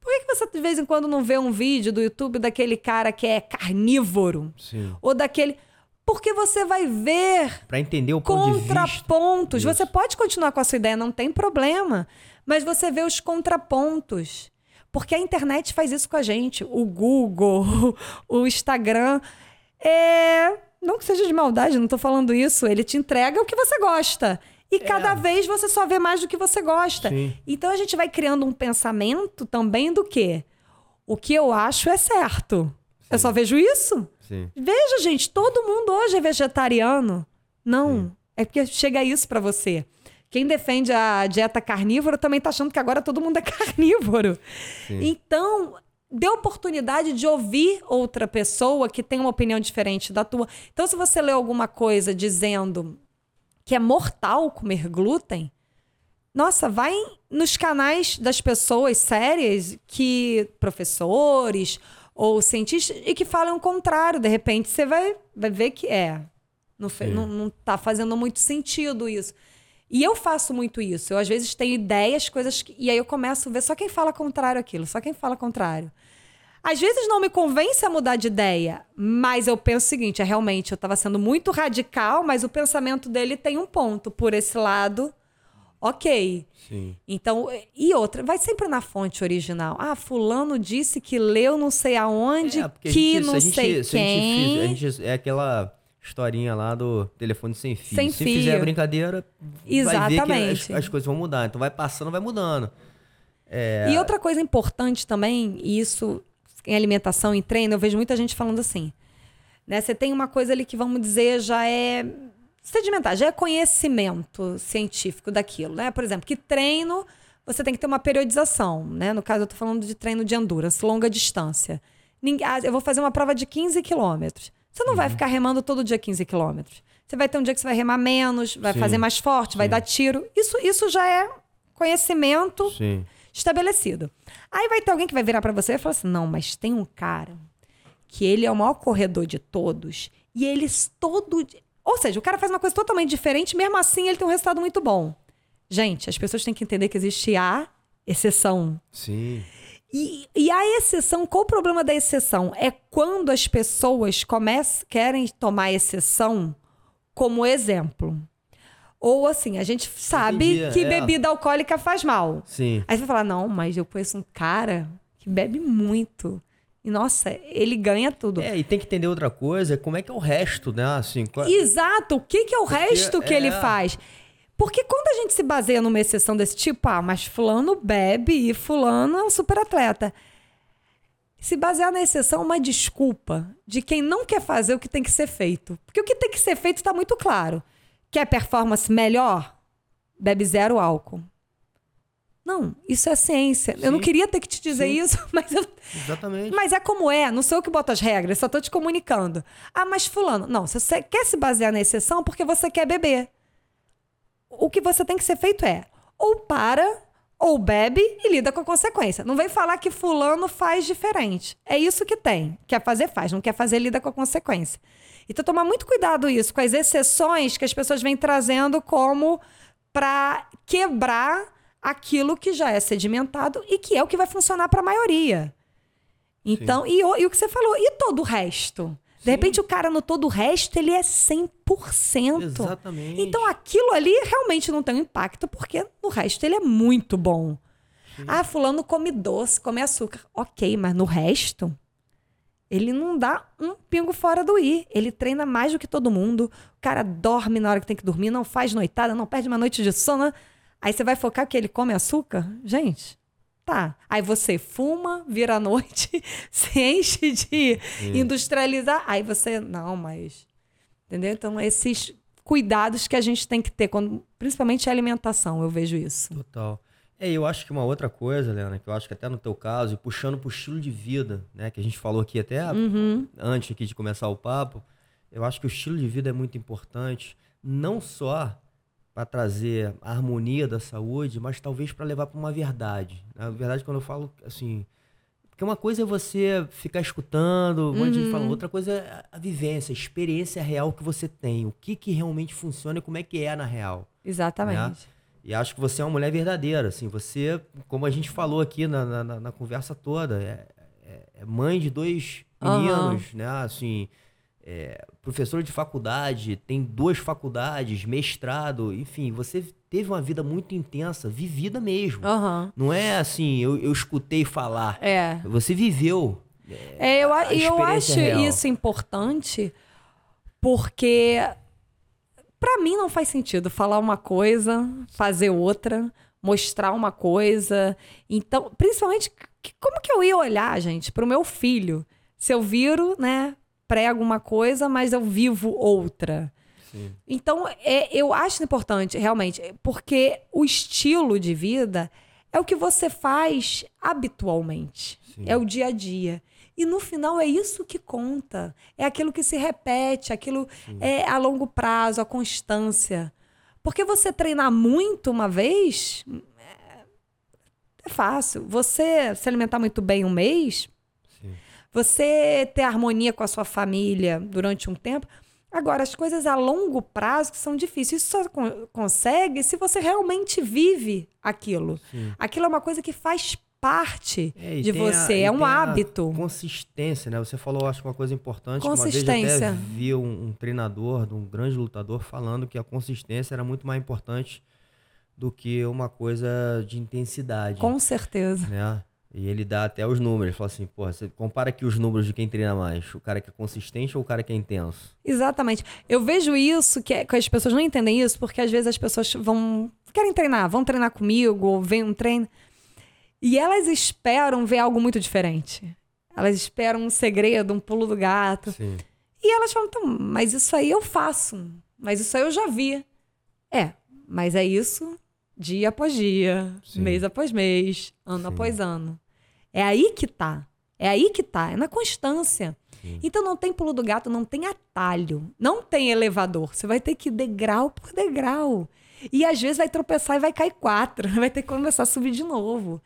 Por que, que você de vez em quando não vê um vídeo do YouTube daquele cara que é carnívoro? Sim. Ou daquele. Porque você vai ver Pra entender o ponto contrapontos. Você pode continuar com a sua ideia, não tem problema. Mas você vê os contrapontos. Porque a internet faz isso com a gente. O Google, o Instagram. É... Não que seja de maldade, não tô falando isso. Ele te entrega o que você gosta. E cada vez você só vê mais do que você gosta. É. Sim. Então a gente vai criando um pensamento também do quê? O que eu acho é certo. Eu só vejo isso. Sim. Veja, gente, todo mundo hoje é vegetariano. Não, é porque chega isso pra você. Quem defende a dieta carnívora também tá achando que agora todo mundo é carnívoro. Sim. Então, dê oportunidade de ouvir outra pessoa que tem uma opinião diferente da tua. Então, se você lê alguma coisa dizendo que é mortal comer glúten, nossa, vai nos canais das pessoas sérias que professores ou cientistas e que falam o contrário. De repente, você vai, vai ver que é. Não, fe- não, não tá fazendo muito sentido isso. E eu faço muito isso. Eu, às vezes, tenho ideias, coisas. Que, e aí eu começo a ver só quem fala contrário aquilo, só quem fala contrário. Às vezes não me convence a mudar de ideia, mas eu penso o seguinte: é realmente, eu estava sendo muito radical, mas o pensamento dele tem um ponto. Por esse lado, ok. Sim. Então, e outra, vai sempre na fonte original. Ah, fulano disse que leu não sei aonde, É, que gente- não gente- sei se a gente quem. a gente- é aquela historinha lá do telefone sem fio. Sem se fio. fizer a brincadeira, vai ver que Exatamente. as, as coisas vão mudar. Então vai passando, vai mudando. É. E outra coisa importante também, e isso em alimentação, em treino, eu vejo muita gente falando assim. Né? Você tem uma coisa ali que, vamos dizer, já é sedimentar, já é conhecimento científico daquilo. Né? Por exemplo, que treino você tem que ter uma periodização. Né? No caso, eu estou falando de treino de endurance, longa distância. Ninguém- ah, eu vou fazer uma prova de 15 quilômetros. Você não vai ficar remando todo dia 15 quilômetros. Você vai ter um dia que você vai remar menos, vai Sim. fazer mais forte, vai dar tiro. Isso, isso já é conhecimento Sim. estabelecido. Aí vai ter alguém que vai virar pra você e falar assim: não, mas tem um cara que ele é o maior corredor de todos e eles todo. Ou seja, o cara faz uma coisa totalmente diferente, mesmo assim ele tem um resultado muito bom. Gente, as pessoas têm que entender que existe a exceção. Sim. E, e a exceção, qual o problema da exceção? É quando as pessoas querem tomar exceção como exemplo. Ou assim, a gente sabe Entendi, que é. bebida alcoólica faz mal. Sim. Aí você vai falar, não, mas eu conheço um cara que bebe muito. E, nossa, ele ganha tudo. É, e tem que entender outra coisa, como é que é o resto, né? Assim, qual- Exato, o que, que é o resto que ele é. faz? Porque quando a gente se baseia numa exceção desse tipo, ah, mas fulano bebe e fulano é um super atleta. Se basear na exceção é uma desculpa de quem não quer fazer o que tem que ser feito. Porque o que tem que ser feito está muito claro. Quer performance melhor? Bebe zero álcool. Não, isso é ciência. Eu não Sim. queria ter que te dizer Sim. isso, mas eu, Exatamente. mas é como é, não sou eu que boto as regras, só tô te comunicando. Ah, mas fulano, não, você quer se basear na exceção porque você quer beber. O que você tem que ser feito é ou para, ou bebe e lida com a consequência. Não vem falar que fulano faz diferente. É isso que tem. Quer fazer, faz. Não quer fazer, lida com a consequência. Então, tomar muito cuidado isso, com as exceções que as pessoas vêm trazendo como para quebrar aquilo que já é sedimentado e que é o que vai funcionar para a maioria. Então, e, e o que você falou, e todo o resto? De repente o cara no todo o resto, ele é 100%. Exatamente. Então aquilo ali realmente não tem um impacto, porque no resto ele é muito bom. Ah, fulano come doce, come açúcar. Ok, mas no resto, ele não dá um pingo fora do i. Ele treina mais do que todo mundo. O cara dorme na hora que tem que dormir, não faz noitada, não perde uma noite de sono. Aí você vai focar que ele come açúcar? Gente, tá. Aí você fuma, vira a noite, se enche de industrializar. Aí você, não, mas. Entendeu? Então, esses cuidados que a gente tem que ter, quando, principalmente a alimentação, eu vejo isso. Total. É, eu acho que uma outra coisa, Leana, que eu acho que até no teu caso, e puxando pro estilo de vida, né, que a gente falou aqui até Uhum. antes aqui de começar o papo, eu acho que o estilo de vida é muito importante, não só para trazer a harmonia da saúde, mas talvez para levar para uma verdade. Na verdade, quando eu falo assim, porque uma coisa é você ficar escutando, um monte de gente falando, outra coisa é a vivência, a experiência real que você tem, o que que realmente funciona e como é que é na real. Exatamente. E acho que você é uma mulher verdadeira, assim, você, como a gente falou aqui na, na- na- conversa toda, é, é- é mãe de dois meninos, né, assim, é, professora de faculdade, tem duas faculdades, mestrado, enfim, você teve uma vida muito intensa, vivida mesmo. Aham. Não é assim, eu, eu escutei falar, É. você viveu. É, eu, e eu acho real. isso importante porque pra mim não faz sentido falar uma coisa, fazer outra, mostrar uma coisa. Então, principalmente, como que eu ia olhar, gente, pro meu filho? Se eu viro, né, prego uma coisa, mas eu vivo outra. Sim. Então, é, eu acho importante, realmente, porque o estilo de vida é o que você faz habitualmente. Sim. É o dia a dia. E no final é isso que conta. É aquilo que se repete, aquilo é a longo prazo, a constância. Porque você treinar muito uma vez é, é fácil. Você se alimentar muito bem um mês, Sim. Você ter harmonia com a sua família durante um tempo. Agora, as coisas a longo prazo que são difíceis. Isso só con- consegue se você realmente vive aquilo. Sim. Aquilo é uma coisa que faz parte É, de a- você, e é um a hábito. Consistência, né? Você falou, acho que uma coisa importante. que Uma vez eu Consistência. até vi um, um treinador, de um grande lutador, falando que a consistência era muito mais importante do que uma coisa de intensidade. Com certeza. Né? E ele dá até os números. Fala assim, porra, você compara aqui os números de quem treina mais. O cara que é consistente ou o cara que é intenso? Exatamente. Eu vejo isso, que, é- que as pessoas não entendem isso, porque às vezes as pessoas vão. querem treinar, vão treinar comigo, ou vem um treino. E elas esperam ver algo muito diferente. Elas esperam um segredo, um pulo do gato. Sim. E elas falam, então, mas isso aí eu faço. Mas isso aí eu já vi. É, mas é isso dia após dia, Sim. mês após mês, ano Sim. após ano. É aí que tá. É aí que tá, é na constância. Sim. Então não tem pulo do gato, não tem atalho, não tem elevador. Você vai ter que ir degrau por degrau. E às vezes vai tropeçar e vai cair quatro, vai ter que começar a subir de novo.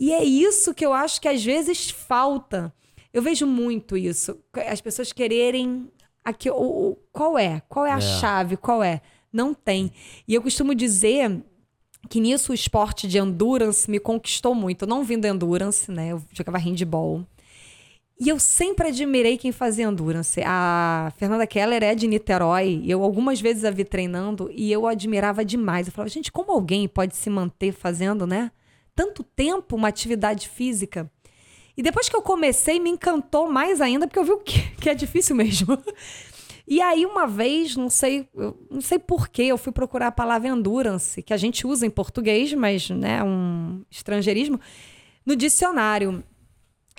E é isso que eu acho que às vezes falta. Eu vejo muito isso. As pessoas quererem. Aqui, o, o- qual é? Qual é a É. chave? Qual é? Não tem. E eu costumo dizer que nisso o esporte de endurance me conquistou muito. Eu não vim do endurance, né? Eu jogava handball. E eu sempre admirei quem fazia endurance. A Fernanda Keller é de Niterói. Eu algumas vezes a vi treinando e eu admirava demais. Eu falava, gente, como alguém pode se manter fazendo, né? Tanto tempo uma atividade física. E depois que eu comecei, me encantou mais ainda, porque eu vi o que, que é difícil mesmo. E aí, uma vez, não sei, não sei porquê, eu fui procurar a palavra endurance, que a gente usa em português, mas né, um estrangeirismo, no dicionário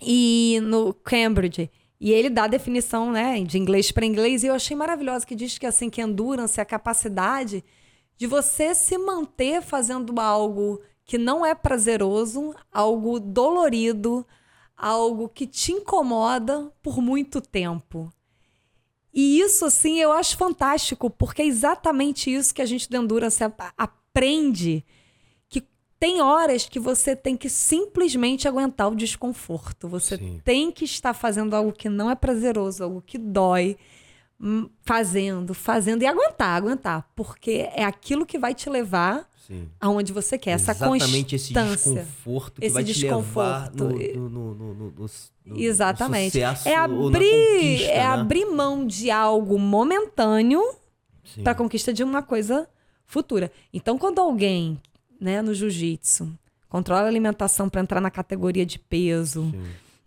e no Cambridge. E ele dá a definição, né, de inglês para inglês, e eu achei maravilhosa que diz que assim que endurance é a capacidade de você se manter fazendo algo que não é prazeroso, algo dolorido, algo que te incomoda por muito tempo. E isso, assim, eu acho fantástico, porque é exatamente isso que a gente do Endurance ap- aprende. Que tem horas que você tem que simplesmente aguentar o desconforto. Você Sim. tem que estar fazendo algo que não é prazeroso, algo que dói. hum, fazendo, fazendo e aguentar, aguentar, porque é aquilo que vai te levar Sim. aonde você quer, essa Exatamente esse constância. desconforto que Esse vai te levar desconforto. no, no, no, no, no- Exatamente. É abrir, é né? abrir mão de algo momentâneo para conquista de uma coisa futura. Então, quando alguém, né, no jiu-jitsu, controla a alimentação para entrar na categoria de peso, Sim.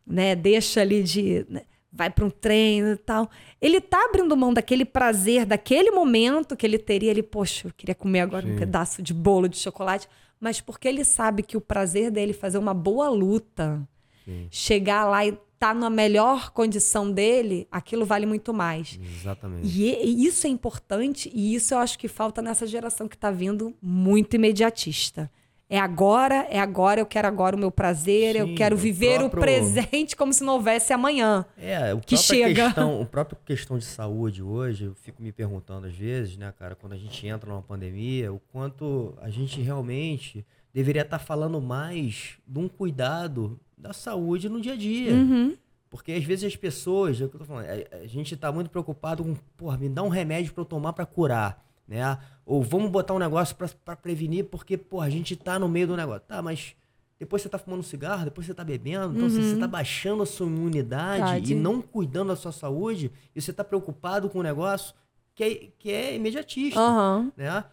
né, deixa ali de né, vai para um treino e tal, ele tá abrindo mão daquele prazer, daquele momento que ele teria ali, poxa, eu queria comer agora um Sim. pedaço de bolo de chocolate, mas porque ele sabe que o prazer dele é fazer uma boa luta, Sim. chegar lá e tá na melhor condição dele, aquilo vale muito mais. Exatamente. E, e isso é importante e isso eu acho que falta nessa geração que está vindo muito imediatista. É agora, é agora, eu quero agora o meu prazer, eu Sim, quero o viver o próprio- presente como se não houvesse amanhã. É, o que chega. Questão, o próprio questão de saúde hoje, eu fico me perguntando às vezes, né, cara, quando a gente entra numa pandemia, o quanto a gente realmente deveria estar falando mais de um cuidado da saúde no dia a dia. Uhum. Porque às vezes as pessoas, é o que eu tô falando, a, a gente tá muito preocupado com, porra, me dá um remédio pra eu tomar pra curar, né? Ou vamos botar um negócio pra, pra prevenir, porque, porra, a gente tá no meio do negócio. Tá, mas depois você tá fumando cigarro, depois você tá bebendo, então assim, você tá baixando a sua imunidade Verdade. e não cuidando da sua saúde, e você tá preocupado com um negócio que é, que é imediatista Aham. né?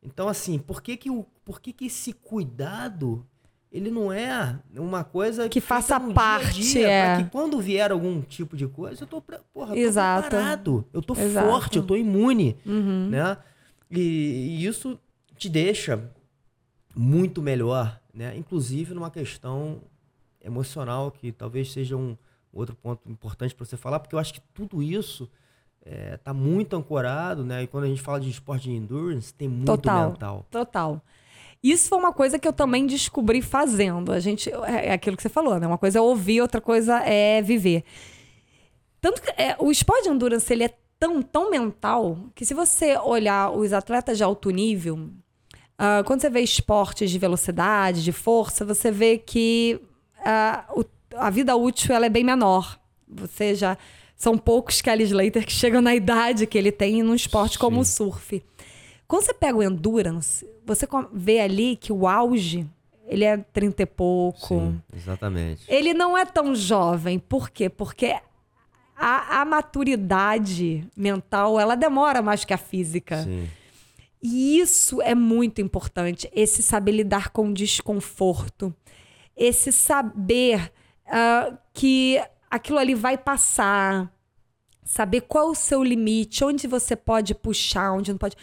Então, assim, por que que, o, por que que esse cuidado, ele não é uma coisa Que feita faça no dia parte, dia, é. Pra que quando vier algum tipo de coisa, eu tô, porra, eu tô Exato. preparado, eu tô Exato. forte, eu tô imune, Uhum. né? E, e isso te deixa muito melhor, né? Inclusive numa questão emocional, que talvez seja um outro ponto importante para você falar, porque eu acho que tudo isso é, tá muito ancorado, né? E quando a gente fala de esporte de endurance, tem muito Total. mental. Total. Isso foi uma coisa que eu também descobri fazendo. A gente é é aquilo que você falou, né? Uma coisa é ouvir, outra coisa é viver. Tanto que é, o esporte de endurance ele é tão tão mental que se você olhar os atletas de alto nível, ah, quando você vê esportes de velocidade, de força, você vê que ah, o- a vida útil ela é bem menor. Você já são poucos Kelly Slater que chegam na idade que ele tem num esporte como o surf. Quando você pega o endurance, você vê ali que o auge, ele é 30 e pouco. Sim, exatamente. Ele não é tão jovem. Por quê? Porque a, a maturidade mental, ela demora mais que a física. Sim, E isso é muito importante, esse saber lidar com o desconforto, esse saber ah, que aquilo ali vai passar, saber qual é o seu limite, onde você pode puxar, onde não pode.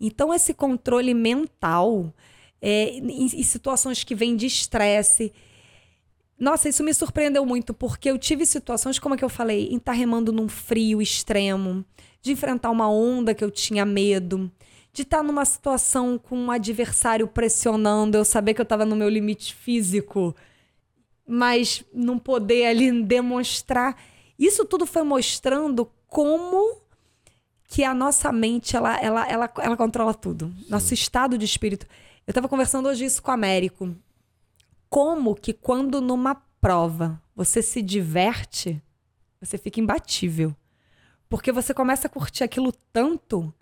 Então, esse controle mental é, em, em situações que vêm de estresse. Nossa, isso me surpreendeu muito, porque eu tive situações, como é que eu falei, em estar remando num frio extremo, de enfrentar uma onda que eu tinha medo, de estar numa situação com um adversário pressionando, eu saber que eu estava no meu limite físico, mas não poder ali demonstrar. Isso tudo foi mostrando como que a nossa mente ela, ela, ela, ela controla tudo. Nosso estado de espírito. Eu estava conversando hoje isso com o Américo. Como que quando numa prova você se diverte, você fica imbatível. Porque você começa a curtir aquilo tanto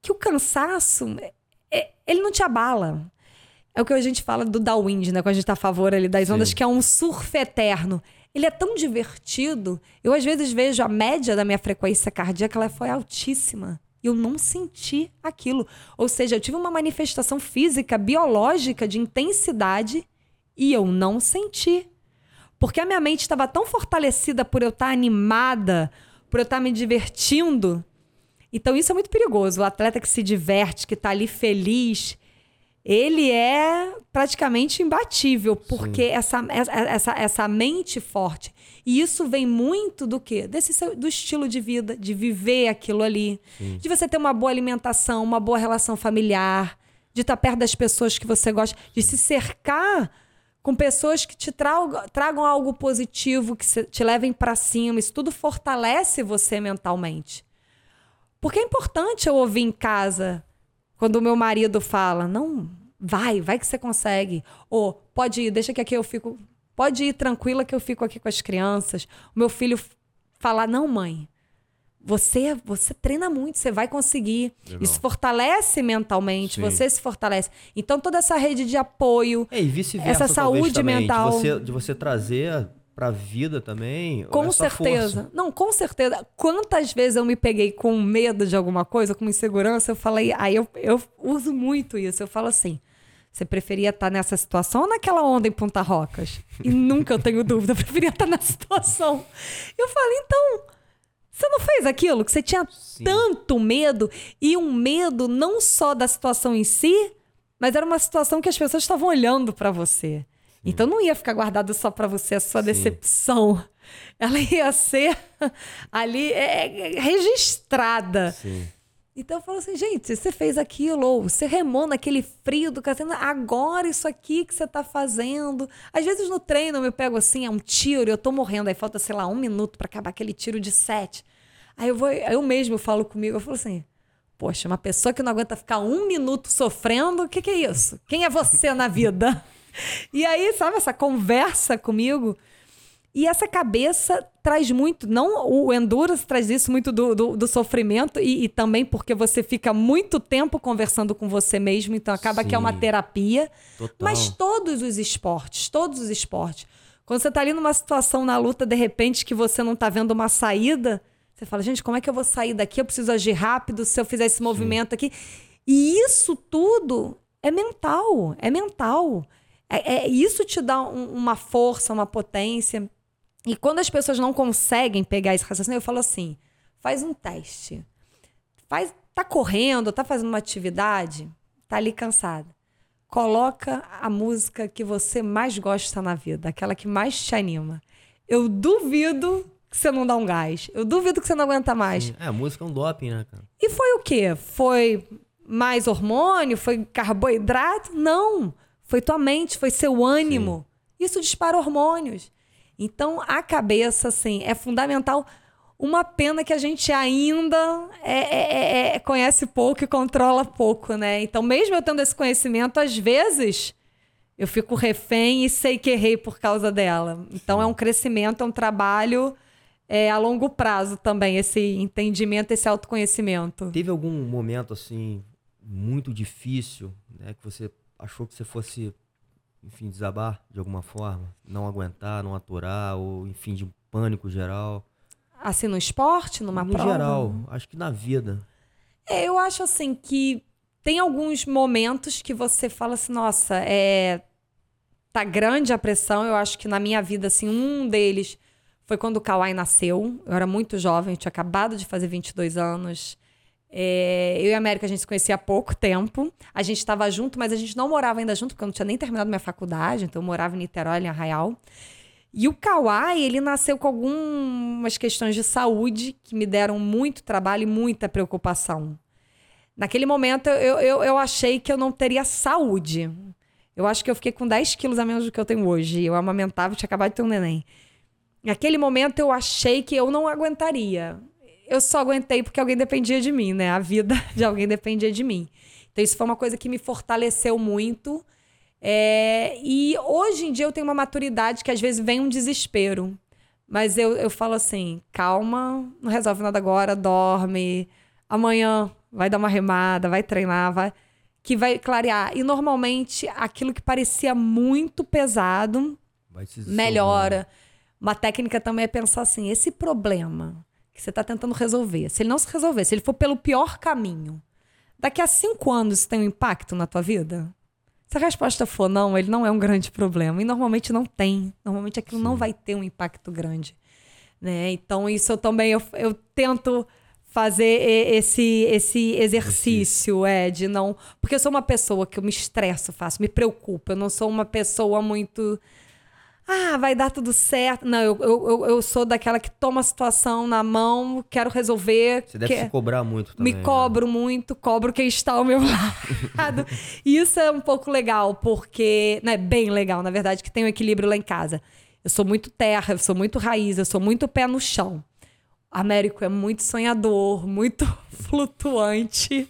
que o cansaço, é- ele não te abala. É o que a gente fala do downwind, né? Quando a gente tá a favor ali das Sim. ondas, que é um surf eterno. Ele é tão divertido. Eu, às vezes, vejo a média da minha frequência cardíaca, ela foi altíssima. E eu não senti aquilo. Ou seja, eu tive uma manifestação física, biológica, de intensidade, e eu não senti. Porque a minha mente estava tão fortalecida por eu estar animada, por eu estar me divertindo. Então isso é muito perigoso. O atleta que se diverte, que está ali feliz, ele é praticamente imbatível, porque essa, essa, essa, essa mente forte. E isso vem muito do quê? Desse seu- do estilo de vida, de viver aquilo ali, de você ter uma boa alimentação, uma boa relação familiar, de estar perto das pessoas que você gosta, de se cercar com pessoas que te tragam, algo positivo, que te levem para cima. Isso tudo fortalece você mentalmente. Porque é importante eu ouvir em casa quando o meu marido fala: não, vai, vai que você consegue. Ou pode ir, deixa que aqui eu fico. Pode ir tranquila que eu fico aqui com as crianças. O meu filho falar: não, mãe, você você treina muito, você vai conseguir. Legal. Isso fortalece mentalmente, Sim. você se fortalece. Então toda essa rede de apoio, É, e vice-versa. Essa saúde também, mental. De você, de você trazer pra vida também. com essa certeza. força. Não, com certeza. Quantas vezes eu me peguei com medo de alguma coisa, com insegurança, eu falei, aí eu, eu uso muito isso. Eu falo assim: você preferia estar nessa situação ou naquela onda em Ponta Rocas? E nunca eu tenho dúvida, eu preferia estar nessa situação. Eu falei, então. Você não fez aquilo que você tinha Sim. tanto medo e um medo não só da situação em si, mas era uma situação que as pessoas estavam olhando pra você. Então não ia ficar guardado só pra você a sua Sim. decepção. Ela ia ser ali é, é, registrada. Sim. Então eu falo assim, gente, você fez aquilo, ou você remou naquele frio do cacete, agora isso aqui que você tá fazendo. Às vezes no treino eu me pego assim, é um tiro, eu tô morrendo, aí falta, sei lá, um minuto pra acabar aquele tiro de sete. Aí eu vou, eu mesmo falo comigo, eu falo assim, poxa, uma pessoa que não aguenta ficar um minuto sofrendo, o que, que é isso? Quem é você na vida? E aí, sabe, essa conversa comigo. E essa cabeça traz muito, não o endurance traz isso muito do, do, do sofrimento e, e também porque você fica muito tempo conversando com você mesmo, então acaba que é uma Sim. terapia. Total. Mas todos os esportes, todos os esportes. Quando você tá ali numa situação na luta, de repente, que você não tá vendo uma saída, você fala, gente, como é que eu vou sair daqui? Eu preciso agir rápido se eu fizer esse movimento aqui. E isso tudo é mental, é mental. É, é- isso te dá um- uma força, uma potência. E quando as pessoas não conseguem pegar esse raciocínio, eu falo assim: faz um teste. Faz, tá correndo, tá fazendo uma atividade, tá ali cansada. Coloca a música que você mais gosta na vida, aquela que mais te anima. Eu duvido que você não dá um gás. Eu duvido que você não aguenta mais. É, a música é um doping, né, cara? E foi o quê? Foi mais hormônio? Foi carboidrato? Não. Foi tua mente, foi seu ânimo. Isso dispara hormônios. Então, a cabeça, assim, é fundamental. Uma pena que a gente ainda é- é- é- é- conhece pouco e controla pouco, né? Então, mesmo eu tendo esse conhecimento, às vezes eu fico refém e sei que errei por causa dela. Então, é um crescimento, é um trabalho é, a longo prazo também, esse entendimento, esse autoconhecimento. Teve algum momento, assim, muito difícil, né? Que você achou que você fosse, enfim, desabar de alguma forma? Não aguentar, não aturar, ou, enfim, de um pânico geral? Assim, no esporte, numa no prova? geral, acho que na vida. É, eu acho assim que tem alguns momentos que você fala assim, nossa, é tá grande a pressão. Eu acho que na minha vida assim, um deles foi quando o Kawhi nasceu. Eu era muito jovem, eu tinha acabado de fazer 22 anos. É, eu e a América a gente se conhecia há pouco tempo. A gente estava junto, mas a gente não morava ainda junto, porque eu não tinha nem terminado minha faculdade, então eu morava em Niterói, em Arraial. E o Kawhi, ele nasceu com algumas questões de saúde que me deram muito trabalho e muita preocupação. Naquele momento, eu, eu, eu achei que eu não teria saúde. Eu acho que eu fiquei com 10 quilos a menos do que eu tenho hoje. Eu amamentava e tinha acabado de ter um neném. Naquele momento, eu achei que eu não aguentaria. Eu só aguentei porque alguém dependia de mim, né? A vida de alguém dependia de mim. Então, isso foi uma coisa que me fortaleceu muito. É, e hoje em dia eu tenho uma maturidade que às vezes vem um desespero. Mas eu, eu falo assim: calma, não resolve nada agora, dorme. Amanhã vai dar uma remada, vai treinar, vai. Que vai clarear. E normalmente aquilo que parecia muito pesado melhora. Uma técnica também é pensar assim: esse problema que você está tentando resolver, se ele não se resolver, se ele for pelo pior caminho, daqui a cinco anos isso tem um impacto na tua vida? Se a resposta for não, ele não é um grande problema. E normalmente não tem. Normalmente aquilo não vai ter um impacto grande. Né? Então, isso eu também eu, eu tento fazer esse, esse exercício, é, de não. Porque eu sou uma pessoa que eu me estresso fácil, me preocupo. Eu não sou uma pessoa muito. Ah, vai dar tudo certo. Não, eu, eu, eu- sou daquela que toma a situação na mão, quero resolver. Você deve se cobrar muito também. me né? cobro muito, cobro quem está ao meu lado. E isso é um pouco legal, porque. Não é bem legal, na verdade, que tem um equilíbrio lá em casa. Eu sou muito terra, eu sou muito raiz, eu sou muito pé no chão. Américo é muito sonhador, muito flutuante.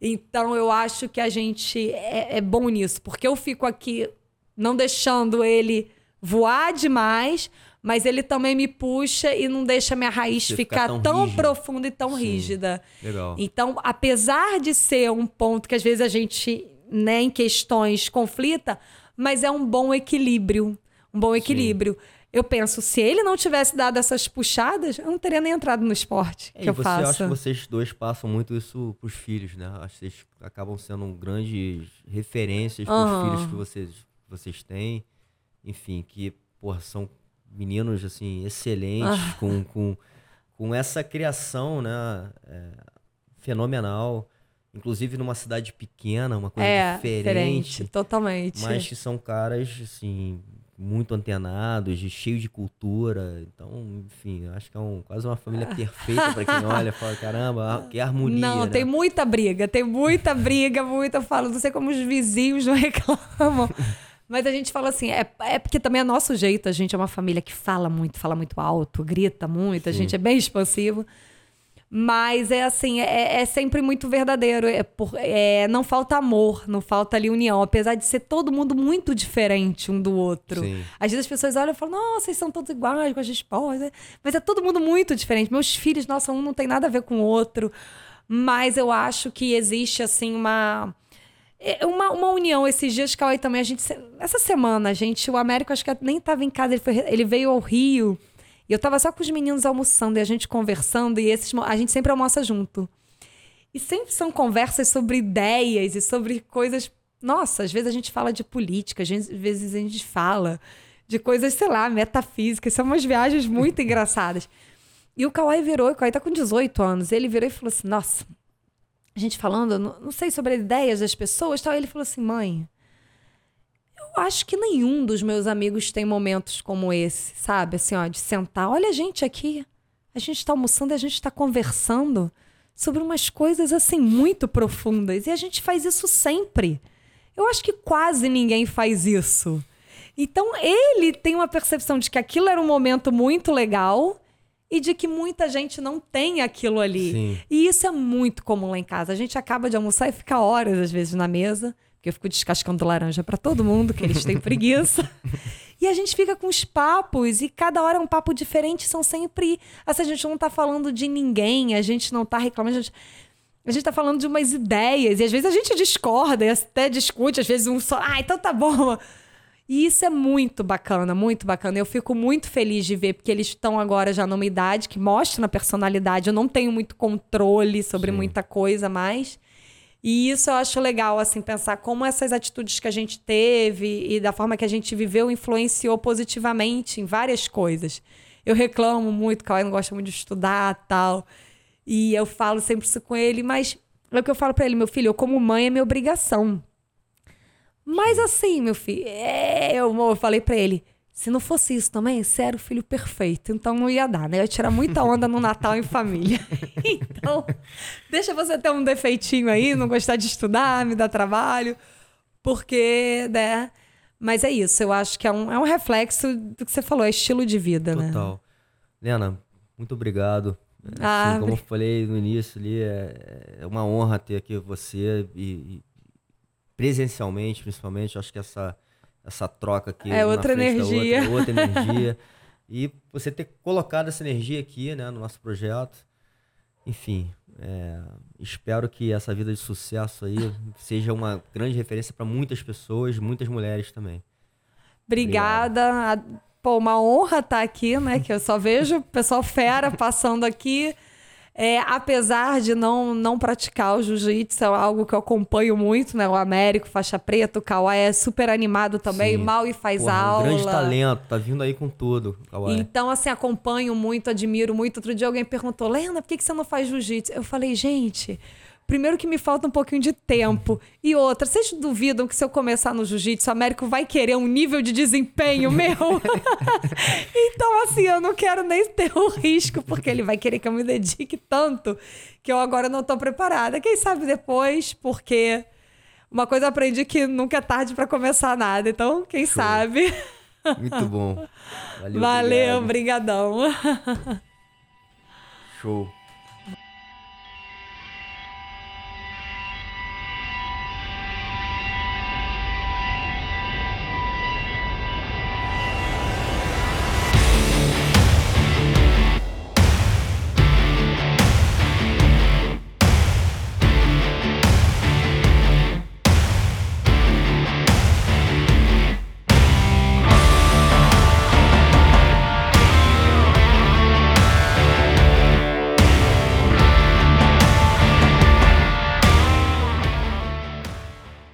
Então eu acho que a gente é, é bom nisso, porque eu fico aqui não deixando ele voar demais, mas ele também me puxa e não deixa minha raiz Você ficar tão tão profunda e tão Sim. rígida. Legal. Então, apesar de ser um ponto que às vezes a gente, né, em questões conflita, mas é um bom equilíbrio. Um bom equilíbrio. Eu penso, se ele não tivesse dado essas puxadas, eu não teria nem entrado no esporte É, que e eu você, faço. acho que vocês dois passam muito isso pros filhos, né? Acho que vocês acabam sendo grandes referências pros Aham. filhos que vocês, vocês têm. Enfim, que, porra, são meninos, assim, excelentes, Ah. com, com, com essa criação, né? é, fenomenal. Inclusive numa cidade pequena, uma coisa é, diferente. totalmente. Mas que são caras, assim, muito antenados, de- cheio de cultura. Então, enfim, acho que é um, quase uma família perfeita pra quem olha e fala, caramba, que harmonia. Não, né? tem muita briga, tem muita briga, muita. Eu falo, não sei como os vizinhos não reclamam. Mas a gente fala assim, é, é porque também é nosso jeito, a gente é uma família que fala muito, fala muito alto, grita muito, a Sim. gente é bem expansivo. Mas é assim, é, é sempre muito verdadeiro. É por, é, não falta amor, não falta ali união, apesar de ser todo mundo muito diferente um do outro. Sim. Às vezes as pessoas olham e falam, nossa, vocês são todos iguais com as esposas. Mas é todo mundo muito diferente. Meus filhos, nossa, um não tem nada a ver com o outro. Mas eu acho que existe, assim, uma. É Uma, uma união. Esses dias, Cauê, também, a gente. Essa semana, a gente, o Américo, acho que nem estava em casa, ele, foi- ele veio ao Rio. E eu tava só com os meninos almoçando e a gente conversando, e esses, a gente sempre almoça junto. E sempre são conversas sobre ideias e sobre coisas. Nossa, às vezes a gente fala de política, às vezes às vezes a gente fala de coisas, sei lá, metafísicas. São umas viagens muito engraçadas. E o Kawai virou, o Kawai tá com 18 anos. Ele virou e falou assim: Nossa, a gente falando, não, não sei sobre as ideias das pessoas tal. Ele falou assim: Mãe, eu acho que nenhum dos meus amigos tem momentos como esse, sabe? Assim, ó, de sentar. Olha a gente aqui. A gente tá almoçando a gente tá conversando sobre umas coisas assim muito profundas. E a gente faz isso sempre. Eu acho que quase ninguém faz isso. Então ele tem uma percepção de que aquilo era um momento muito legal e de que muita gente não tem aquilo ali. Sim. E isso é muito comum lá em casa. A gente acaba de almoçar e fica horas, às vezes, na mesa, porque eu fico descascando laranja para todo mundo, que eles têm preguiça. E a gente fica com os papos, e cada hora é um papo diferente, são sempre. Assim, a gente não tá falando de ninguém, a gente não tá reclamando, a gente. A gente tá falando de umas ideias, e às vezes a gente discorda, e até discute, às vezes um só. Ah, então tá bom. E isso é muito bacana, muito bacana. Eu fico muito feliz de ver, porque eles estão agora já numa idade que mostra na personalidade. Eu não tenho muito controle sobre Sim. muita coisa mais. E isso eu acho legal, assim, pensar como essas atitudes que a gente teve e da forma que a gente viveu influenciou positivamente em várias coisas. Eu reclamo muito, Cauê não gosta muito de estudar tal. E eu falo sempre isso com ele, mas é o que eu falo pra ele, meu filho, eu como mãe é minha obrigação. Mas assim, meu filho, é, eu, eu falei pra ele, se não fosse isso também, você era o filho perfeito. Então não ia dar, né? Eu ia tirar muita onda no Natal em família. então, deixa você ter um defeitinho aí, não gostar de estudar, me dar trabalho. Porque, né? Mas é isso, eu acho que é um, é um reflexo do que você falou, é estilo de vida, né? Total. Lena, muito obrigado. Ah, assim, como eu falei no início ali, é, é uma honra ter aqui você e, e presencialmente, principalmente, acho que essa, essa troca aqui É outra energia. outra, é outra energia. e você ter colocado essa energia aqui, né, no nosso projeto. Enfim, é, espero que essa vida de sucesso aí seja uma grande referência para muitas pessoas, muitas mulheres também. Obrigada. A- Pô, uma honra estar aqui, né? Que eu só vejo o pessoal fera passando aqui. É, apesar de não, não praticar o jiu-jitsu, é algo que eu acompanho muito, né? O Américo, faixa preta, o Kawai é super animado também, Sim. mal e faz Porra, aula. Um grande talento, tá vindo aí com tudo. Então, assim, acompanho muito, admiro muito. Outro dia alguém perguntou, Lena, por que que você não faz jiu-jitsu? Eu falei, gente, primeiro que me falta um pouquinho de tempo. E outra, vocês duvidam que se eu começar no jiu-jitsu, o Américo vai querer um nível de desempenho meu? então, assim, eu não quero nem ter o risco, porque ele vai querer que eu me dedique tanto que eu agora não tô preparada. Quem sabe depois, porque uma coisa eu aprendi que nunca é tarde para começar nada. Então, quem Show. sabe? Muito bom. Valeu, Valeu, obrigado. brigadão. Show.